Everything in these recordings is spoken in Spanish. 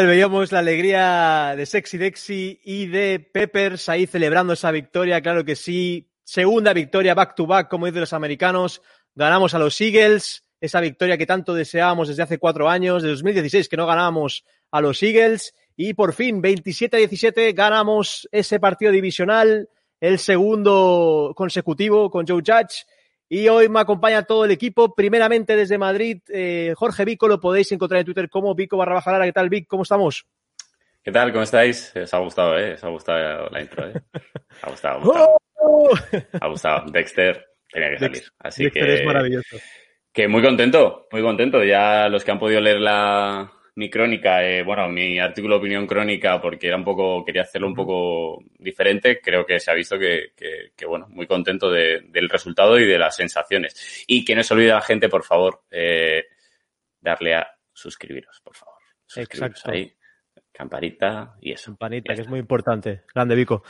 Veíamos la alegría de Sexy Dexy y de Peppers ahí celebrando esa victoria, claro que sí. Segunda victoria back to back, como dicen los americanos. Ganamos a los Eagles, esa victoria que tanto deseábamos desde hace cuatro años, de 2016 que no ganábamos a los Eagles. Y por fin, 27-17, ganamos ese partido divisional, el segundo consecutivo con Joe Judge. Y hoy me acompaña todo el equipo, primeramente desde Madrid, eh, Jorge Vico, lo podéis encontrar en Twitter como Vico barra baja Lara. ¿Qué tal, Vic? ¿Cómo estamos? ¿Qué tal? ¿Cómo estáis? Os ha gustado, ¿eh? Os ha gustado la intro, ¿eh? Ha gustado, ha gustado. ¡Oh! Ha gustado. Dexter tenía que salir. Así Dexter que, es maravilloso. que muy contento, muy contento. Ya los que han podido leer la, mi crónica, eh, bueno, mi artículo de opinión crónica, porque era un poco, quería hacerlo un poco diferente, creo que se ha visto que, que, que bueno, muy contento de- del resultado y de las sensaciones. Y que no se olvide la gente, por favor, eh, darle a suscribiros, por favor. Suscribiros Exacto. Ahí, campanita y eso. Campanita, que es muy importante. Grande, Vico.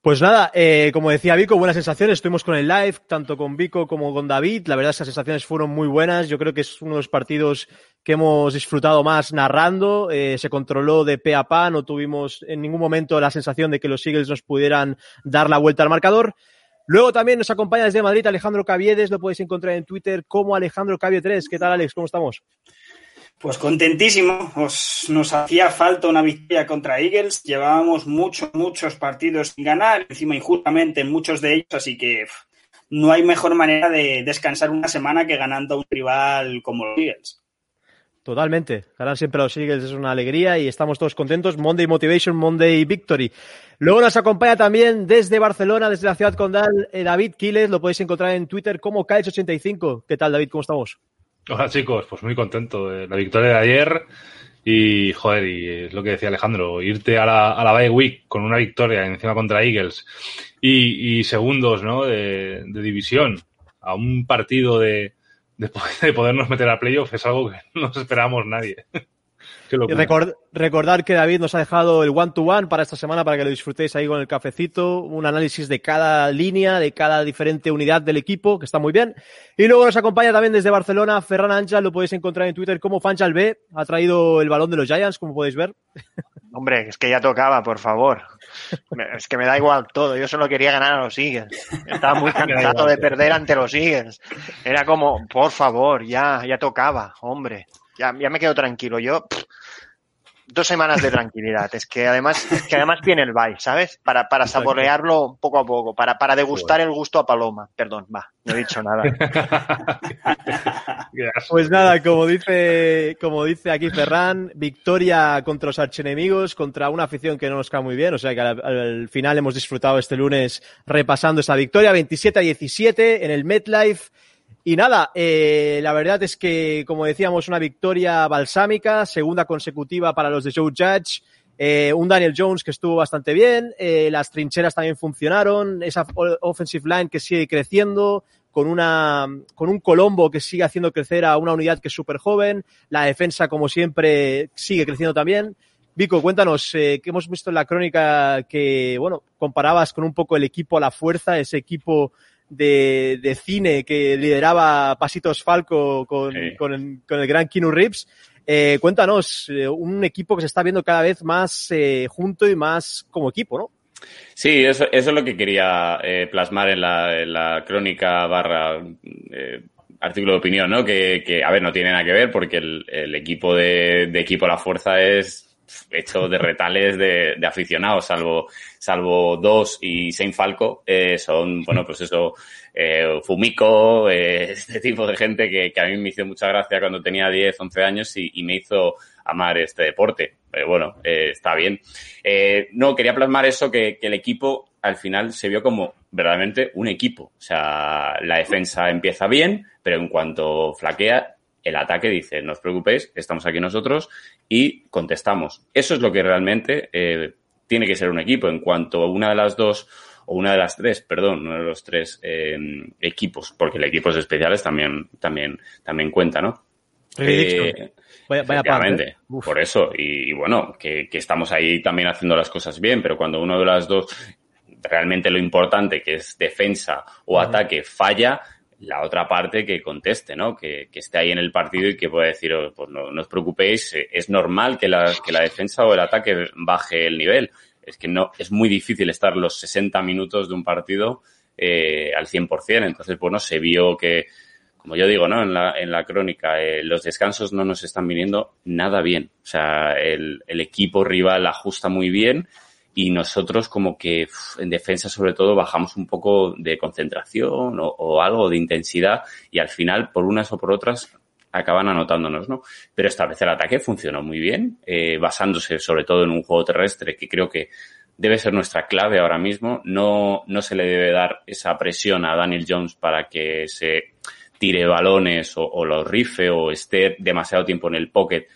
Pues nada, eh, como decía Vico, buenas sensaciones. Estuvimos con el live, tanto con Vico como con David. La verdad, esas sensaciones fueron muy buenas. Yo creo que es uno de los partidos que hemos disfrutado más narrando. Eh, se controló de pe a pa. No tuvimos en ningún momento la sensación de que los Eagles nos pudieran dar la vuelta al marcador. Luego también nos acompaña desde Madrid Alejandro Caviedes. Lo podéis encontrar en Twitter como Alejandro Cavie 3. ¿Qué tal, Alex? ¿Cómo estamos? Pues contentísimo. Os- nos hacía falta una victoria contra Eagles. Llevábamos muchos, muchos partidos sin ganar, encima injustamente en muchos de ellos, así que no hay mejor manera de descansar una semana que ganando a un rival como los Eagles. Totalmente. Ganar siempre a los Eagles es una alegría y estamos todos contentos. Monday Motivation, Monday Victory. Luego nos acompaña también desde Barcelona, desde la ciudad condal, eh, David Quiles. Lo podéis encontrar en Twitter como Kales85. ¿Qué tal, David? ¿Cómo estamos? Hola chicos, pues muy contento de la victoria de ayer y joder, y es lo que decía Alejandro, irte a la, a la bye week con una victoria encima contra Eagles y, segundos ¿no? de división a un partido de, de, po- de podernos meter a playoff es algo que no esperábamos nadie. Y record- recordar que David nos ha dejado el one-to-one para esta semana para que lo disfrutéis ahí con el cafecito. Un análisis de cada línea, de cada diferente unidad del equipo, que está muy bien. Y luego nos acompaña también desde Barcelona Ferran Ancha. Lo podéis encontrar en Twitter como Fanchal B. Ha traído el balón de los Giants, como podéis ver. Hombre, es que ya tocaba, por favor. Es que me da igual todo. Yo solo quería ganar a los Eagles. Estaba muy cansado de perder ante los Eagles. Era como, por favor, ya, ya tocaba, hombre. Ya, ya me quedo tranquilo. Yo, pff, dos semanas de tranquilidad. Es que además, es que además viene el bye, ¿sabes? Para, para saborearlo poco a poco, para, para degustar el gusto a Paloma. Perdón, va, no he dicho nada. Pues nada, como dice, como dice aquí Ferran, victoria contra los archenemigos, contra una afición que no nos cae muy bien. O sea que al, al final hemos disfrutado este lunes repasando esa victoria, 27 a 17 en el MetLife. Y nada, eh, la verdad es que, como decíamos, una victoria balsámica, segunda consecutiva para los de Joe Judge. Eh, un Daniel Jones que estuvo bastante bien, eh, las trincheras también funcionaron, esa offensive line que sigue creciendo, con, una, con un Colombo que sigue haciendo crecer a una unidad que es súper joven, la defensa como siempre sigue creciendo también. Vico, cuéntanos, eh, que hemos visto en la crónica que, bueno, comparabas con un poco el equipo a la fuerza, ese equipo de, de cine que lideraba Pasitos Falco con, Sí. con, el, con el gran Keanu Reeves. Eh, cuéntanos, eh, un equipo que se está viendo cada vez más eh, junto y más como equipo, ¿no? Sí, eso, eso es lo que quería eh, plasmar en la, en la, crónica barra eh, artículo de opinión, ¿no? Que, que, a ver, no tiene nada que ver porque el, el equipo de, de, equipo La Fuerza es hecho de retales de, de aficionados, salvo, salvo dos y Saint Falco, eh, son, bueno, pues eso, eh, Fumiko, eh, este tipo de gente que, que, a mí me hizo mucha gracia cuando tenía 10, 11 años y, y me hizo amar este deporte. Pero bueno, eh, está bien. Eh, no, quería plasmar eso, que, que, el equipo al final se vio como verdaderamente un equipo. O sea, la defensa empieza bien, pero en cuanto flaquea, el ataque dice, no os preocupéis, estamos aquí nosotros y contestamos. Eso es lo que realmente eh, tiene que ser un equipo. En cuanto a una de las dos o una de las tres, perdón, uno de los tres eh, equipos, porque el equipo especiales también, también, también cuenta, ¿no? Eh, vaya, vaya parte. Por eso, y, y bueno, que, que, estamos ahí también haciendo las cosas bien, pero cuando uno de las dos, realmente lo importante, que es defensa o uh -huh. ataque, falla, la otra parte que conteste, ¿no? Que, esté ahí en el partido y que pueda decir, oh, pues no, os preocupéis, es normal que la, que la defensa o el ataque baje el nivel. Es que no, es muy difícil estar los 60 minutos de un partido eh, al 100%. Entonces, bueno, se vio que, como yo digo, ¿no? En la, en la crónica, eh, los descansos no nos están viniendo nada bien. O sea, el, el equipo rival ajusta muy bien y nosotros como que en defensa sobre todo bajamos un poco de concentración o, o, algo de intensidad y al final por unas o por otras acaban anotándonos, ¿no? Pero esta vez el ataque funcionó muy bien, eh, basándose sobre todo en un juego terrestre que creo que debe ser nuestra clave ahora mismo. No, no se le debe dar esa presión a Daniel Jones para que se tire balones o, o los rife o esté demasiado tiempo en el pocket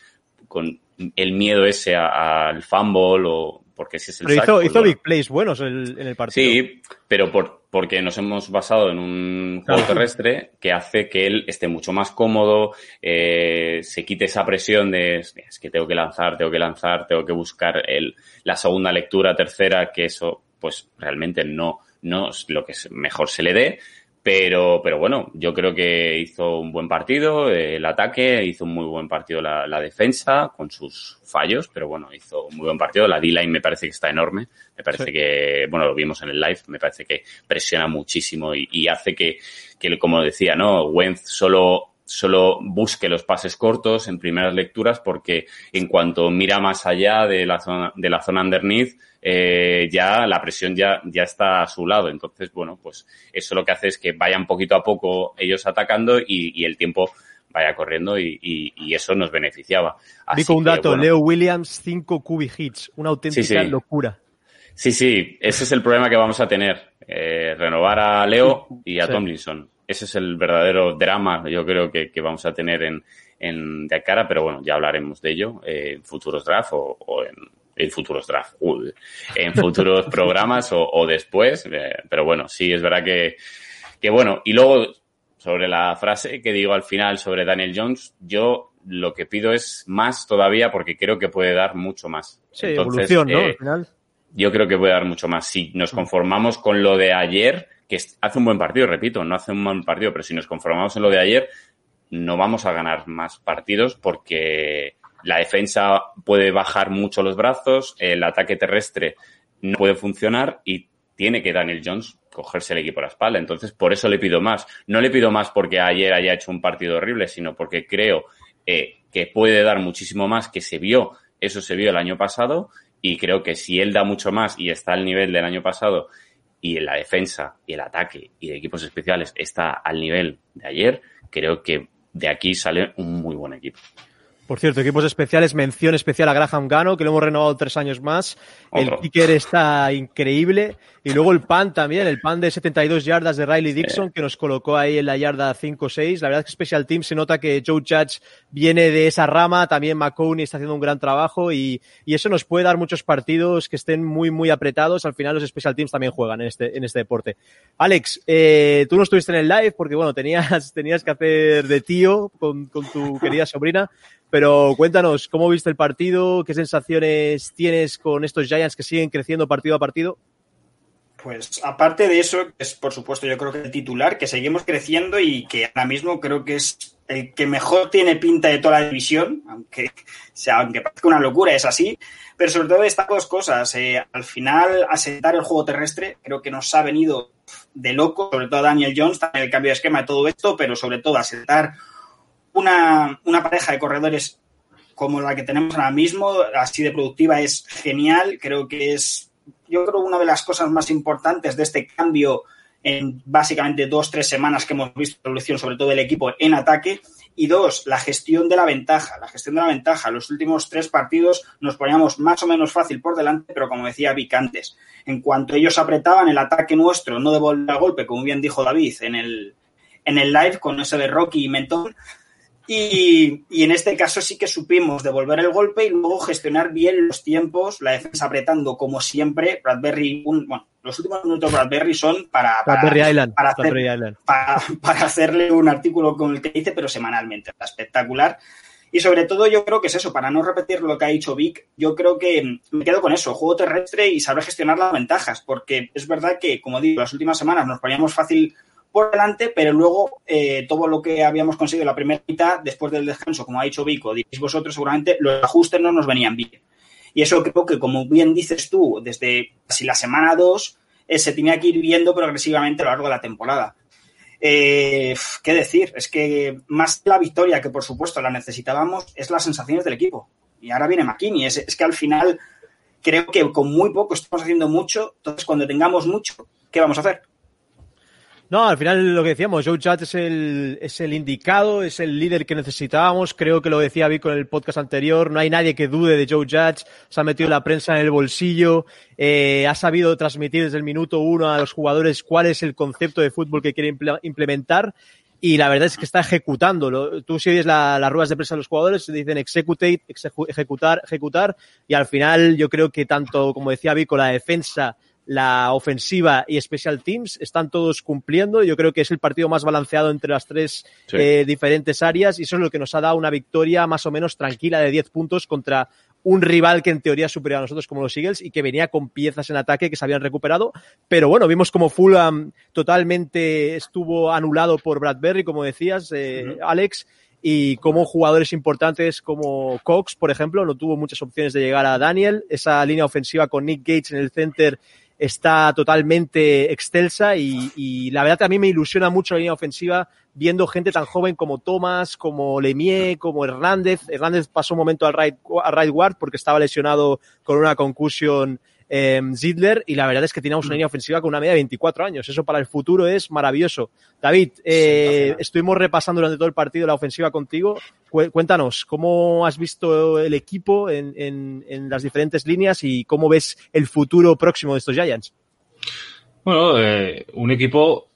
con el miedo ese al fumble o porque si es el pero sack, hizo, pues hizo bueno. big plays buenos en, en el partido. Sí, pero por, porque nos hemos basado en un juego terrestre que hace que él esté mucho más cómodo, eh, se quite esa presión de es que tengo que lanzar, tengo que lanzar, tengo que buscar el, la segunda lectura, tercera, que eso pues realmente no, no es lo que mejor se le dé. Pero, pero bueno, yo creo que hizo un buen partido eh, el ataque, hizo un muy buen partido la, la, defensa, con sus fallos, pero bueno, hizo un muy buen partido. La D-line me parece que está enorme, me parece sí. que, bueno, lo vimos en el live, me parece que presiona muchísimo y, y hace que, que, como decía, ¿no? Wentz solo solo busque los pases cortos en primeras lecturas porque en cuanto mira más allá de la zona, de la zona underneath, eh, ya la presión ya, ya está a su lado. Entonces, bueno, pues eso lo que hace es que vayan poquito a poco ellos atacando y, y el tiempo vaya corriendo y, y, y, eso nos beneficiaba. Así Dico un dato, bueno, Leo Williams, 5 cubic hits, una auténtica sí, sí. locura. Sí, sí, ese es el problema que vamos a tener. Eh, renovar a Leo y a sí. Tomlinson ese es el verdadero drama, yo creo que, que vamos a tener en, en, de cara, pero bueno, ya hablaremos de ello eh, en futuros draft o, o en, en, futuros draft, uh, en futuros programas o, o después, eh, pero bueno, sí, es verdad que, que bueno, y luego sobre la frase que digo al final sobre Daniel Jones, yo lo que pido es más todavía porque creo que puede dar mucho más. Sí, Entonces, evolución, ¿no? Eh, al final. Yo creo que puede dar mucho más. Si nos conformamos con lo de ayer, que hace un buen partido, repito, no hace un buen partido, pero si nos conformamos en lo de ayer, no vamos a ganar más partidos porque la defensa puede bajar mucho los brazos, el ataque terrestre no puede funcionar y tiene que Daniel Jones cogerse el equipo a la espalda. Entonces, por eso le pido más. No le pido más porque ayer haya hecho un partido horrible, sino porque creo eh, que puede dar muchísimo más, que se vio, eso se vio el año pasado, y creo que si él da mucho más y está al nivel del año pasado y en la defensa y el ataque y de equipos especiales está al nivel de ayer, creo que de aquí sale un muy buen equipo. Por cierto, equipos especiales, mención especial a Graham Gano, que lo hemos renovado tres años más. Otro. El kicker está increíble. Y luego el pan también, el pan de 72 yardas de Riley Dixon, que nos colocó ahí en la yarda 5-6. La verdad es que Special Team se nota que Joe Judge viene de esa rama, también McConey está haciendo un gran trabajo y, y, eso nos puede dar muchos partidos que estén muy, muy apretados. Al final los Special Teams también juegan en este, en este deporte. Alex, eh, tú no estuviste en el live porque, bueno, tenías, tenías que hacer de tío con, con tu querida sobrina. Pero cuéntanos, ¿cómo viste el partido? ¿Qué sensaciones tienes con estos Giants que siguen creciendo partido a partido? Pues aparte de eso, es por supuesto yo creo que el titular, que seguimos creciendo y que ahora mismo creo que es el que mejor tiene pinta de toda la división, aunque, sea, aunque parezca una locura, es así. Pero sobre todo estas dos cosas. Eh, al final, asentar el juego terrestre creo que nos ha venido de loco, sobre todo a Daniel Jones, también el cambio de esquema de todo esto, pero sobre todo asentar una, una pareja de corredores como la que tenemos ahora mismo, así de productiva, es genial. Creo que es, yo creo, una de las cosas más importantes de este cambio en básicamente dos, tres semanas que hemos visto evolución, sobre todo el equipo en ataque. Y dos, la gestión de la ventaja. La gestión de la ventaja. Los últimos tres partidos nos poníamos más o menos fácil por delante, pero como decía Vic antes, en cuanto ellos apretaban el ataque nuestro, no devolver el golpe, como bien dijo David en el, en el live con ese de Rocky y Mentón, y, y, en este caso sí que supimos devolver el golpe y luego gestionar bien los tiempos, la defensa apretando como siempre. Bradbury, un, bueno, los últimos minutos de Bradbury son para, para, Bradbury Island, para, hacer, Bradbury Island. Para, para, hacerle un artículo con el que dice, pero semanalmente. Espectacular. Y sobre todo yo creo que es eso, para no repetir lo que ha dicho Vic, yo creo que me quedo con eso, juego terrestre y saber gestionar las ventajas, porque es verdad que, como digo, las últimas semanas nos poníamos fácil por delante, pero luego eh, todo lo que habíamos conseguido la primera mitad, después del descanso, como ha dicho Vico, diréis vosotros, seguramente los ajustes no nos venían bien. Y eso creo que, como bien dices tú, desde casi la semana 2 eh, se tenía que ir viendo progresivamente a lo largo de la temporada. Eh, ¿Qué decir? Es que más la victoria, que por supuesto la necesitábamos, es las sensaciones del equipo. Y ahora viene McKinney. Es, es que al final creo que con muy poco estamos haciendo mucho. Entonces, cuando tengamos mucho, ¿qué vamos a hacer? No, al final lo que decíamos, Joe Judge es el, es el indicado, es el líder que necesitábamos. Creo que lo decía Vico en el podcast anterior. No hay nadie que dude de Joe Judge. Se ha metido la prensa en el bolsillo. Eh, ha sabido transmitir desde el minuto uno a los jugadores cuál es el concepto de fútbol que quiere implementar. Y la verdad es que está ejecutando. Tú si oyes la, las ruedas de prensa de los jugadores, dicen execute, ejecutar, ejecutar. Y al final yo creo que tanto, como decía Vico, la defensa la ofensiva y special teams están todos cumpliendo. Yo creo que es el partido más balanceado entre las tres sí. eh, diferentes áreas y eso es lo que nos ha dado una victoria más o menos tranquila de 10 puntos contra un rival que en teoría superior a nosotros como los Eagles y que venía con piezas en ataque que se habían recuperado. Pero bueno, vimos como Fulham totalmente estuvo anulado por Bradbury, como decías, eh, uh -huh. Alex, y como jugadores importantes como Cox, por ejemplo, no tuvo muchas opciones de llegar a Daniel. Esa línea ofensiva con Nick Gates en el center está totalmente excelsa y, y, la verdad que a mí me ilusiona mucho la línea ofensiva viendo gente tan joven como Thomas, como Lemieux, como Hernández. Hernández pasó un momento al right, al right guard porque estaba lesionado con una concusión eh, Zidler y la verdad es que teníamos una línea ofensiva con una media de 24 años. Eso para el futuro es maravilloso. David, eh, sí, estuvimos repasando durante todo el partido la ofensiva contigo. Cuéntanos, ¿cómo has visto el equipo en, en, en las diferentes líneas y cómo ves el futuro próximo de estos Giants? Bueno, eh, un equipo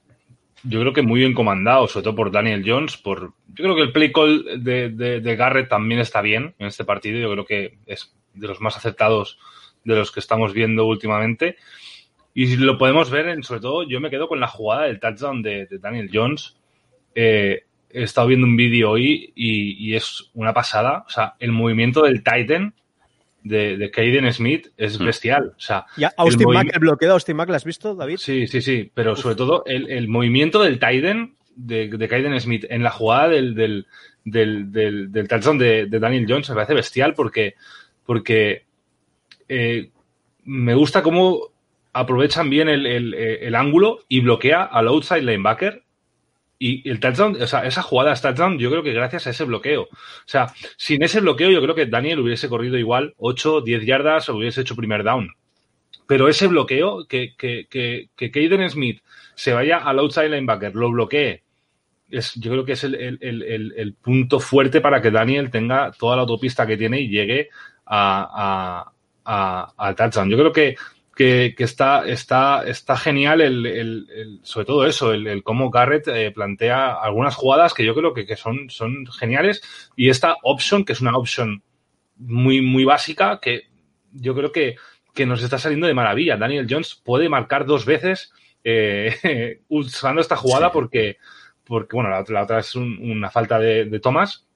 yo creo que muy bien comandado, sobre todo por Daniel Jones. Por, yo creo que el play call de, de, de Garrett también está bien en este partido. Yo creo que es de los más aceptados de los que estamos viendo últimamente. Y lo podemos ver, en, sobre todo, yo me quedo con la jugada del touchdown de, de Daniel Jones. Eh, he estado viendo un vídeo hoy y, y, es una pasada. O sea, el movimiento del Titan de, de Caden Smith es bestial. O sea, ¿Y Austin el Mack, el bloqueo de Austin Mack, ¿lo has visto, David? Sí, sí, sí. Pero Uf. sobre todo el, el, movimiento del Titan de, de Caden Smith en la jugada del, del, del, del, del touchdown de, de Daniel Jones me parece bestial porque, porque eh, me gusta cómo aprovechan bien el, el, el, ángulo y bloquea al outside linebacker. Y el touchdown, o sea, esa jugada es touchdown, yo creo que gracias a ese bloqueo. O sea, sin ese bloqueo, yo creo que Daniel hubiese corrido igual 8, 10 yardas o hubiese hecho primer down. Pero ese bloqueo, que, que, que, que Caden Smith se vaya al outside linebacker, lo bloquee, es, yo creo que es el, el, punto fuerte para que Daniel tenga toda la autopista que tiene y llegue a al touchdown. Yo creo que, que, que, está, está, está genial el, el, el sobre todo eso, el, cómo Garrett eh, plantea algunas jugadas que yo creo que, que, son, son geniales y esta option, que es una option muy, muy básica, que yo creo que, que nos está saliendo de maravilla. Daniel Jones puede marcar dos veces eh, usando esta jugada sí. porque, porque, bueno, la, la otra es un, una falta de, de Thomas,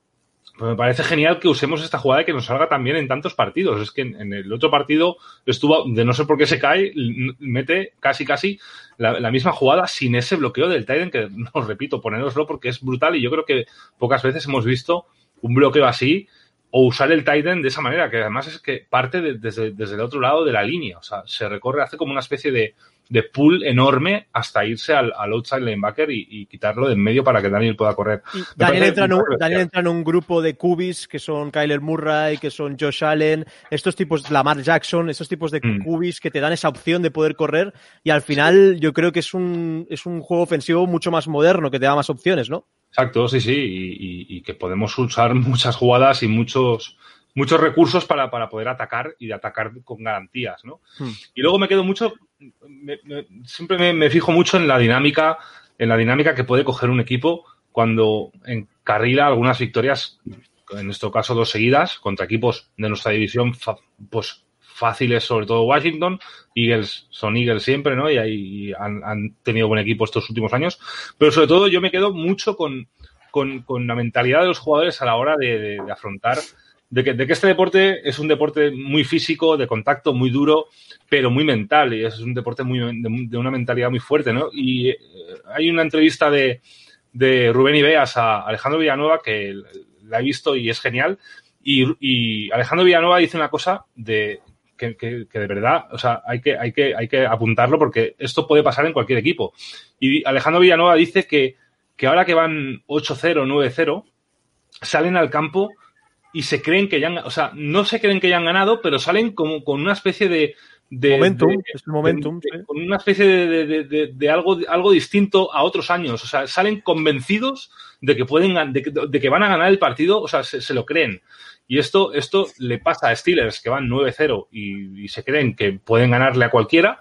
me parece genial que usemos esta jugada y que nos salga también en tantos partidos. Es que en, el otro partido estuvo, de no sé por qué se cae, mete casi casi la, misma jugada sin ese bloqueo del Titan, que no repito, ponéroslo porque es brutal y yo creo que pocas veces hemos visto un bloqueo así o usar el Titan de esa manera, que además es que parte de- desde, desde el otro lado de la línea. O sea, se recorre, hace como una especie de, de pull enorme hasta irse al, al outside linebacker y, y quitarlo de en medio para que Daniel pueda correr. Daniel, entra en un, Daniel entra en un grupo de cubis que son Kyler Murray, que son Josh Allen, estos tipos, Lamar Jackson, estos tipos de Mm. cubis que te dan esa opción de poder correr y al final yo creo que es un, es un juego ofensivo mucho más moderno que te da más opciones, ¿no? Exacto, sí, sí, y, y- y que podemos usar muchas jugadas y muchos muchos recursos para, para poder atacar y de atacar con garantías, ¿no? Hmm. Y luego me quedo mucho, me- me- siempre me, me fijo mucho en la dinámica, en la dinámica que puede coger un equipo cuando encarrila algunas victorias, en nuestro caso dos seguidas, contra equipos de nuestra división, pues fáciles, sobre todo Washington, Eagles son Eagles siempre, ¿no? Y ahí han, han tenido buen equipo estos últimos años, pero sobre todo yo me quedo mucho con, con, con la mentalidad de los jugadores a la hora de, de- de afrontar de que, de que este deporte es un deporte muy físico, de contacto, muy duro, pero muy mental, y es un deporte muy, de, una mentalidad muy fuerte, ¿no? Y eh, hay una entrevista de, de Rubén Ibeas a Alejandro Villanueva que la he visto y es genial, y, y Alejandro Villanueva dice una cosa de que, que- que de verdad, o sea, hay que, hay, que, hay que apuntarlo porque esto puede pasar en cualquier equipo. Y Alejandro Villanueva dice que, que ahora que van 8-0, 9-0, salen al campo y se creen que ya han, o sea, no se creen que ya han ganado, pero salen como con una especie de, de momentum, de- es el momentum. de- sí. con una especie de, algo, algo distinto a otros años. O sea, salen convencidos de que pueden de que, de que van a ganar el partido, o sea, se, se lo creen. Y esto, esto le pasa a Steelers, que van 9-0 y, y se creen que pueden ganarle a cualquiera.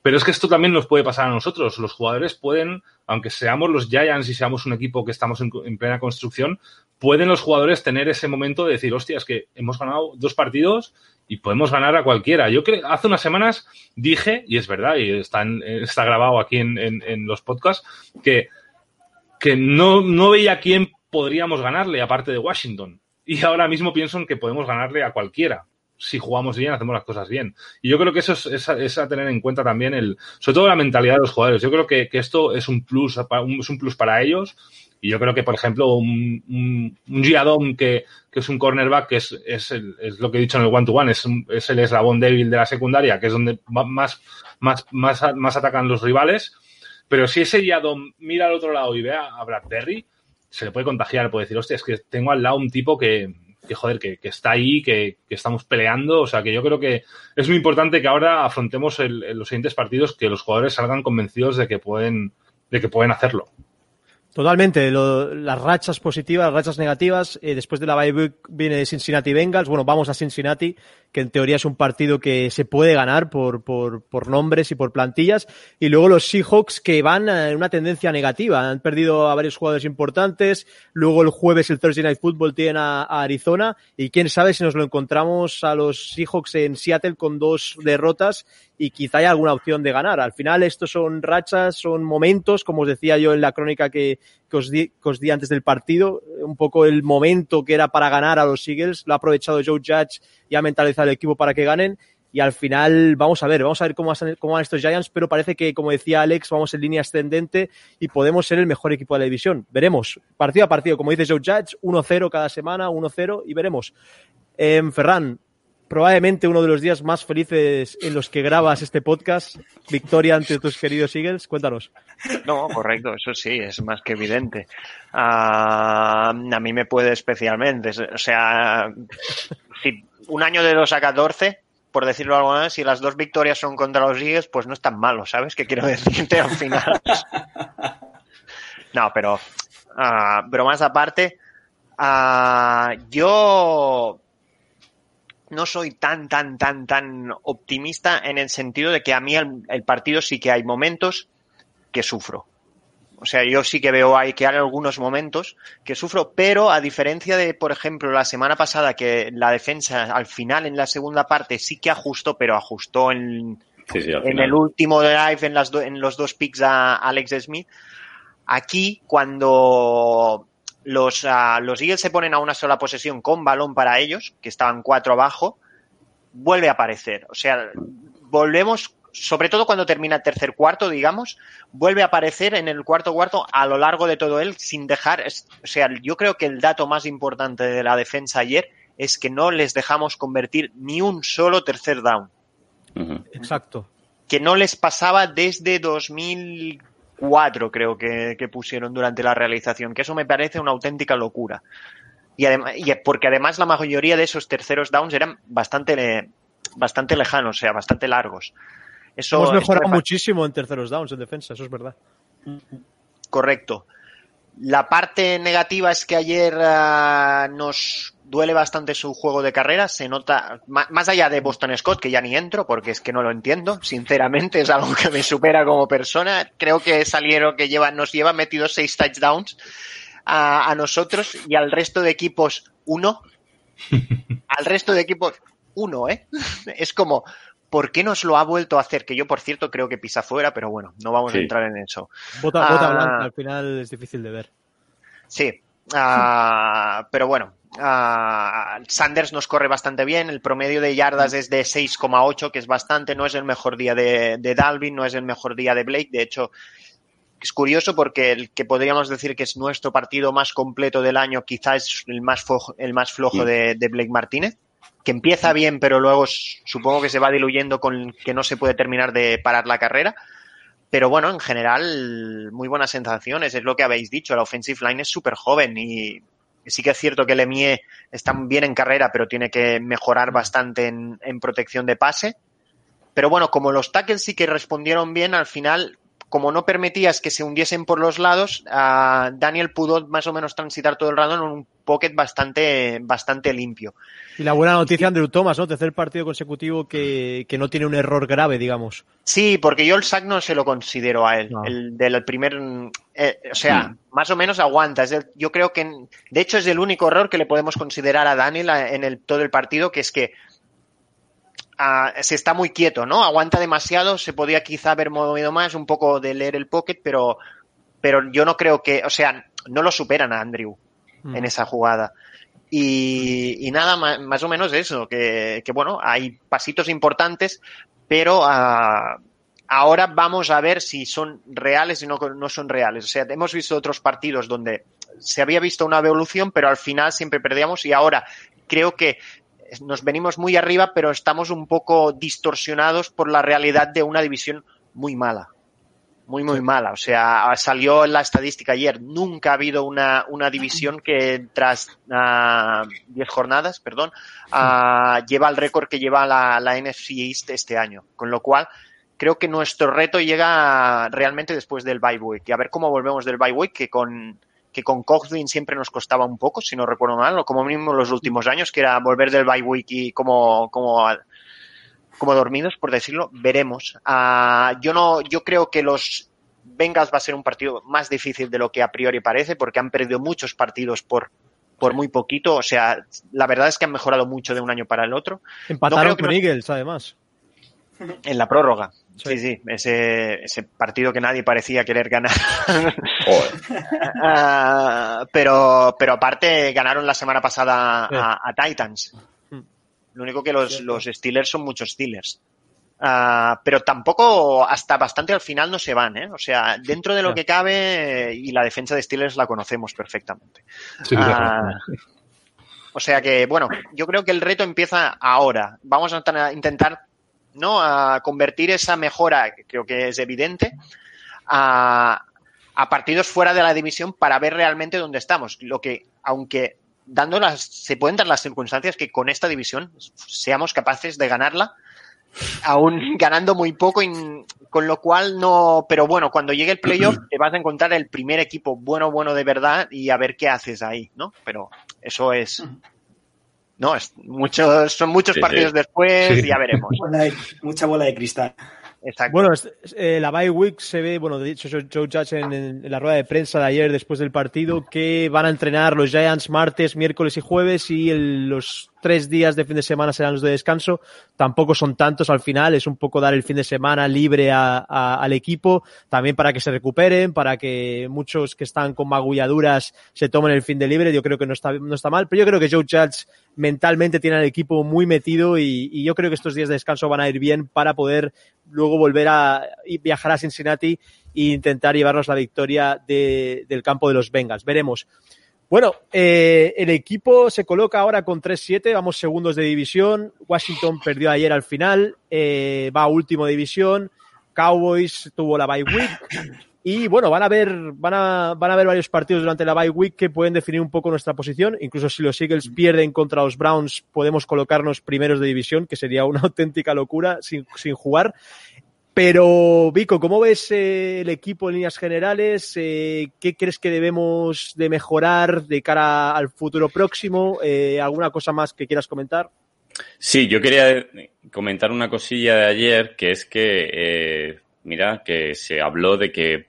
Pero es que esto también nos puede pasar a nosotros. Los jugadores pueden, aunque seamos los Giants y seamos un equipo que estamos en, en plena construcción, pueden los jugadores tener ese momento de decir, hostia, es que hemos ganado dos partidos y podemos ganar a cualquiera. Yo creo, hace unas semanas dije, y es verdad, y está, grabado aquí en, en- en los podcasts, que, que no, no veía a quién podríamos ganarle aparte de Washington. Y ahora mismo pienso en que podemos ganarle a cualquiera. Si jugamos bien, hacemos las cosas bien. Y yo creo que eso es, a, tener en cuenta también el, sobre todo la mentalidad de los jugadores. Yo creo que, que esto es un plus, es un plus para ellos. Y yo creo que, por ejemplo, un, un, un Giadom que, que es un cornerback, que es, es, lo que he dicho en el one-to-one, es, es el eslabón débil de la secundaria, que es donde más, más, más, más atacan los rivales. Pero si ese Giadom mira al otro lado y ve a, a Bradbury, se le puede contagiar, puede decir, hostia, es que tengo al lado un tipo que, que joder, que, que está ahí, que, que estamos peleando. O sea, que yo creo que es muy importante que ahora afrontemos el- los siguientes partidos, que los jugadores salgan convencidos de que pueden, de que pueden hacerlo. Totalmente, lo- las rachas positivas, las rachas negativas. eh, después de la bye viene Cincinnati Bengals. Bueno, vamos a Cincinnati, que en teoría es un partido que se puede ganar por, por, por nombres y por plantillas. Y luego los Seahawks que van en una tendencia negativa. Han perdido a varios jugadores importantes. Luego el jueves el Thursday Night Football tienen a, a Arizona. Y quién sabe si nos lo encontramos a los Seahawks en Seattle con dos derrotas y quizá haya alguna opción de ganar. Al final estos son rachas, son momentos, como os decía yo en la crónica que, que, os, di, que os di antes del partido, un poco el momento que era para ganar a los Eagles, lo ha aprovechado Joe Judge y ha mentalizado el equipo para que ganen. Y al final, vamos a ver, vamos a ver cómo, van- estos Giants, pero parece que, como decía Alex, vamos en línea ascendente y podemos ser el mejor equipo de la división. Veremos, partido a partido, como dice Joe Judge, 1-0 cada semana, 1-0 y veremos. Eh, Ferran, probablemente uno de los días más felices en los que grabas este podcast. Victoria ante tus queridos Eagles. Cuéntanos. No, correcto, eso sí, es más que evidente. Ah, a mí me puede especialmente. O sea, si un año de 2 a 14, por decirlo de alguna manera, si las dos victorias son contra los Eagles, pues no es tan malo, ¿sabes? ¿Qué quiero decirte al final? No, pero ah, bromas aparte, ah, yo no soy tan, tan, tan, tan optimista en el sentido de que a mí el, el partido sí que hay momentos que sufro. O sea, yo sí que veo ahí que hay algunos momentos que sufro, pero a diferencia de, por ejemplo, la semana pasada que la defensa al final en la segunda parte sí que ajustó, pero ajustó en, Sí, sí, al en el último drive en, las do- en los dos picks a Alex Smith. Aquí, cuando los, uh, los Eagles se ponen a una sola posesión con balón para ellos, que estaban cuatro abajo, vuelve a aparecer. O sea, volvemos, sobre todo cuando termina el tercer cuarto, digamos, vuelve a aparecer en el cuarto cuarto a lo largo de todo él sin dejar, o sea, yo creo que el dato más importante de la defensa ayer es que no les dejamos convertir ni un solo tercer down. Uh -huh. Exacto. Que no les pasaba desde 2004, creo que, que, pusieron durante la realización, que eso me parece una auténtica locura. Y, además, y porque además la mayoría de esos terceros downs eran bastante, bastante lejanos, o sea, bastante largos. Eso, Hemos mejorado muchísimo en terceros downs en defensa, eso es verdad. Correcto. La parte negativa es que ayer uh, nos duele bastante su juego de carrera. Se nota, más allá de Boston Scott, que ya ni entro porque es que no lo entiendo. Sinceramente, es algo que me supera como persona. Creo que salieron que lleva, nos lleva metidos seis touchdowns a, a nosotros y al resto de equipos uno. al resto de equipos uno, ¿eh? Es como, ¿por qué nos lo ha vuelto a hacer? Que yo, por cierto, creo que pisa fuera, pero bueno, no vamos sí. a entrar en eso. Bota, bota uh, blanca, al final es difícil de ver. Sí, uh, pero bueno, uh, Sanders nos corre bastante bien, el promedio de yardas es de 6,8, que es bastante, no es el mejor día de, de, Dalvin, no es el mejor día de Blake, de hecho es curioso porque el que podríamos decir que es nuestro partido más completo del año quizás es el más, flojo, el más flojo de, de Blake Martínez que empieza bien, pero luego supongo que se va diluyendo con que no se puede terminar de parar la carrera. Pero bueno, en general, muy buenas sensaciones, es lo que habéis dicho, la offensive line es súper joven y sí que es cierto que Lemie está bien en carrera, pero tiene que mejorar bastante en, en protección de pase. Pero bueno, como los tackles sí que respondieron bien, al final como no permitías que se hundiesen por los lados, uh, Daniel pudo más o menos transitar todo el rato en un pocket bastante, bastante limpio. Y la buena noticia, Andrew Thomas, ¿no? Tercer partido consecutivo que, que no tiene un error grave, digamos. Sí, porque yo el sack no se lo considero a él. No. El del primer. Eh, o sea, mm. más o menos aguanta. Es el, yo creo que. De hecho, es el único error que le podemos considerar a Daniel en el, todo el partido, que es que Uh, se está muy quieto, ¿no? Aguanta demasiado, se podía quizá haber movido más, un poco de leer el pocket, pero, pero yo no creo que, o sea, no lo superan a Andrew mm. en esa jugada. Y, y nada, más, más, o menos eso, que, que, bueno, hay pasitos importantes, pero uh, ahora vamos a ver si son reales y no, no son reales. O sea, hemos visto otros partidos donde se había visto una evolución, pero al final siempre perdíamos y ahora creo que nos venimos muy arriba, pero estamos un poco distorsionados por la realidad de una división muy mala. Muy, muy mala. O sea, salió la estadística ayer. Nunca ha habido una, una división que tras 10 uh, jornadas, perdón, uh, lleva el récord que lleva la, la NFC East este año. Con lo cual, creo que nuestro reto llega realmente después del bye week. Y a ver cómo volvemos del bye week, que con, que con Coughlin siempre nos costaba un poco, si no recuerdo mal, o como mínimo los últimos años, que era volver del bye week y como, como, como dormidos, por decirlo, veremos. Uh, yo no, yo creo que los Bengals va a ser un partido más difícil de lo que a priori parece, porque han perdido muchos partidos por, por muy poquito. O sea, la verdad es que han mejorado mucho de un año para el otro. Empataron no con. Eagles, además. En la prórroga. Sí, sí, ese, ese partido que nadie parecía querer ganar. uh, pero, pero aparte ganaron la semana pasada a, a, Titans. Lo único que los, los Steelers son muchos Steelers. Uh, pero tampoco hasta bastante al final no se van, ¿eh? O sea, dentro de lo que cabe, y la defensa de Steelers la conocemos perfectamente. Sí, uh, o sea que, bueno, yo creo que el reto empieza ahora. Vamos a intentar ¿no? A convertir esa mejora, que creo que es evidente, a, a, partidos fuera de la división para ver realmente dónde estamos. Lo que, aunque dando las, se pueden dar las circunstancias que con esta división seamos capaces de ganarla, aún ganando muy poco, y, con lo cual no, pero bueno, cuando llegue el playoff te vas a encontrar el primer equipo bueno, bueno de verdad y a ver qué haces ahí, ¿no? Pero eso es, no, es muchos, son muchos sí, partidos sí. después ya veremos. Bola de, mucha bola de cristal. Exacto. Bueno, eh, la bye week se ve, bueno, de hecho, Joe Judge en, en, la rueda de prensa de ayer después del partido que van a entrenar los Giants martes, miércoles y jueves y el, los tres días de fin de semana serán los de descanso, tampoco son tantos al final, es un poco dar el fin de semana libre al equipo, también para que se recuperen, para que muchos que están con magulladuras se tomen el fin de libre, yo creo que no está, no está mal, pero yo creo que Joe Judge mentalmente tiene al equipo muy metido y, yo creo que estos días de descanso van a ir bien para poder luego volver a viajar a Cincinnati e intentar llevarnos la victoria de, del campo de los Bengals. Veremos. Bueno, eh, el equipo se coloca ahora con 3-7, vamos segundos de división. Washington perdió ayer al final, eh, va a último de división. Cowboys tuvo la bye week. Y bueno, van a ver, van a, van a haber varios partidos durante la bye week que pueden definir un poco nuestra posición. Incluso si los Eagles pierden contra los Browns, podemos colocarnos primeros de división, que sería una auténtica locura sin, sin jugar. Pero, Vico, ¿cómo ves eh, el equipo en líneas generales? Eh, ¿Qué crees que debemos de mejorar de cara al futuro próximo? Eh, ¿Alguna cosa más que quieras comentar? Sí, yo quería comentar una cosilla de ayer, que es que, mira, que se habló de que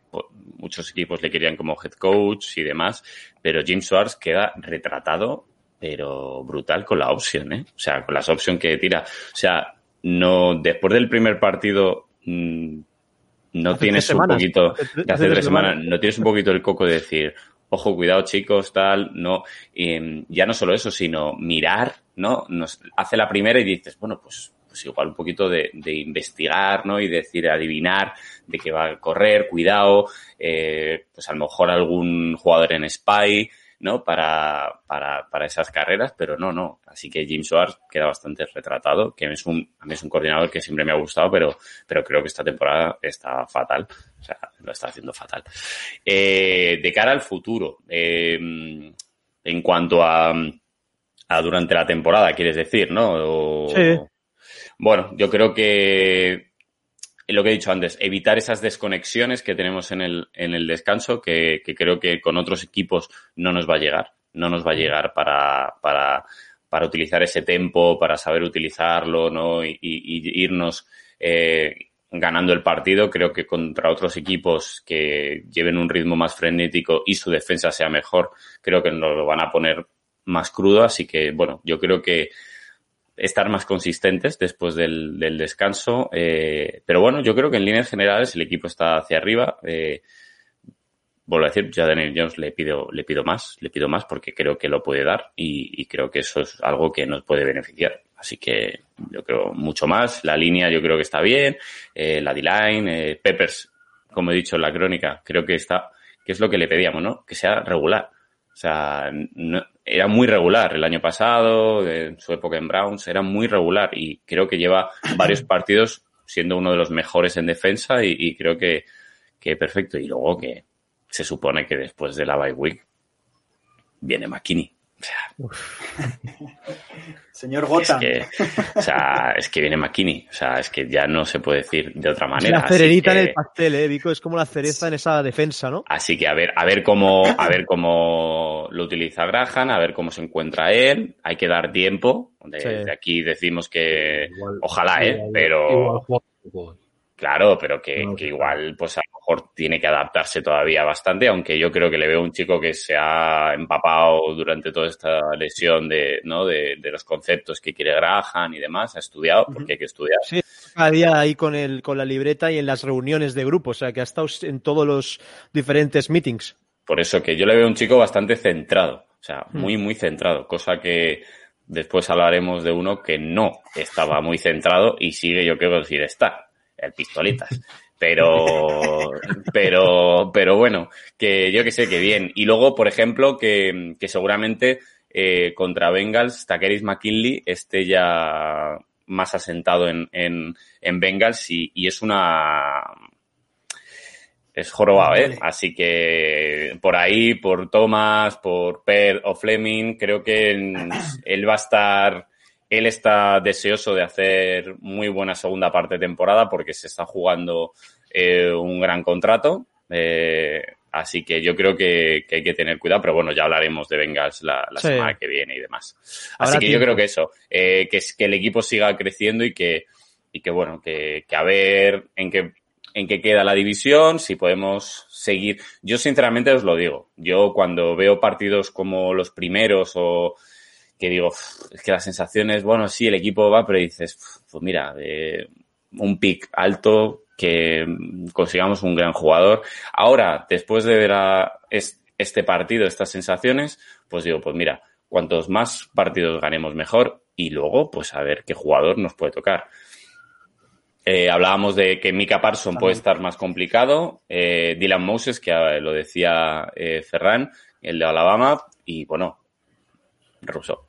muchos equipos le querían como head coach y demás, pero Jim Schwartz queda retratado, pero brutal con la opción, ¿eh? O sea, con las opciones que tira. O sea, no, después del primer partido no hace tienes un poquito, hace, de hace tres, semanas, semanas, no tienes un poquito el coco de decir, ojo, cuidado chicos, tal, no, y ya no solo eso, sino mirar, ¿no? Nos hace la primera y dices, bueno, pues, pues igual un poquito de, de investigar, ¿no? Y decir, adivinar de qué va a correr, cuidado, eh, pues a lo mejor algún jugador en spy, ¿no? Para, para, para esas carreras, pero no, no. Así que Jim Schwartz queda bastante retratado, que es un, a mí es un coordinador que siempre me ha gustado, pero, pero creo que esta temporada está fatal. O sea, lo está haciendo fatal. Eh, de cara al futuro, eh, en cuanto a, a durante la temporada, quieres decir, ¿no? O, sí. Bueno, yo creo que lo que he dicho antes, evitar esas desconexiones que tenemos en el, en el descanso, que, creo que con otros equipos no nos va a llegar. No nos va a llegar para, para, para utilizar ese tempo, para saber utilizarlo, ¿no? Y, y, y irnos eh, ganando el partido. Creo que contra otros equipos que lleven un ritmo más frenético y su defensa sea mejor, creo que nos lo van a poner más crudo. Así que, bueno, yo creo que estar más consistentes después del, del descanso. Eh, pero bueno, yo creo que en líneas generales el equipo está hacia arriba. Eh, vuelvo a decir, yo a Daniel Jones le pido, le pido más, le pido más porque creo que lo puede dar y, creo que eso es algo que nos puede beneficiar. Así que yo creo mucho más. La línea yo creo que está bien. Eh, la D-line, eh, Peppers, como he dicho en la crónica, creo que está, que es lo que le pedíamos, ¿no? Que sea regular. O sea, no, era muy regular el año pasado, en su época en Browns, era muy regular y creo que lleva varios partidos siendo uno de los mejores en defensa y, y creo que, que, perfecto. Y luego que se supone que después de la bye week viene McKinney. O sea, Señor Gota. Es que, o sea, es que viene McKinney. O sea, es que ya no se puede decir de otra manera. Es la cerenita que, en el pastel, eh, Vico. Es como la cereza en esa defensa, ¿no? Así que a ver, a ver cómo, a ver cómo lo utiliza Graham, a ver cómo se encuentra él. Hay que dar tiempo. De, sí. de aquí decimos que igual, ojalá, ¿eh? Igual, pero. Igual, claro, pero que, no, que igual, pues a lo mejor tiene que adaptarse todavía bastante, aunque yo creo que le veo un chico que se ha empapado durante toda esta lesión de, ¿no? de, de los conceptos que quiere Graham y demás, ha estudiado, porque hay que estudiar. Sí, cada día ahí con, el, con la libreta y en las reuniones de grupo, o sea, que ha estado en todos los diferentes meetings. Por eso que yo le veo un chico bastante centrado, o sea, muy, muy centrado, cosa que después hablaremos de uno que no estaba muy centrado y sigue, yo quiero decir, está el pistolitas. Pero, pero, pero bueno, que yo que sé, que bien. Y luego, por ejemplo, que, que seguramente eh, contra Bengals, Takeris McKinley esté ya más asentado en, en, en Bengals y, y es una, es jorobado, ¿eh? Así que por ahí, por Thomas, por Per o Fleming, creo que él va a estar él está deseoso de hacer muy buena segunda parte de temporada porque se está jugando eh, un gran contrato. Eh, así que yo creo que, que, hay que tener cuidado, pero bueno, ya hablaremos de Bengals la, la sí. semana que viene y demás. Así que tiempo. yo creo que eso, eh, que, que el equipo siga creciendo y que, y que bueno, que, que a ver en qué en qué queda la división, si podemos seguir. Yo sinceramente os lo digo, yo cuando veo partidos como los primeros o que digo, es que las sensaciones, bueno, sí, el equipo va, pero dices, pues mira, eh, un pick alto, que consigamos un gran jugador. Ahora, después de ver a este partido, estas sensaciones, pues digo, pues mira, cuantos más partidos ganemos mejor y luego, pues a ver qué jugador nos puede tocar. Eh, hablábamos de que Mika Parson puede estar más complicado, eh, Dylan Moses, que lo decía eh, Ferran, el de Alabama, y bueno, Russo.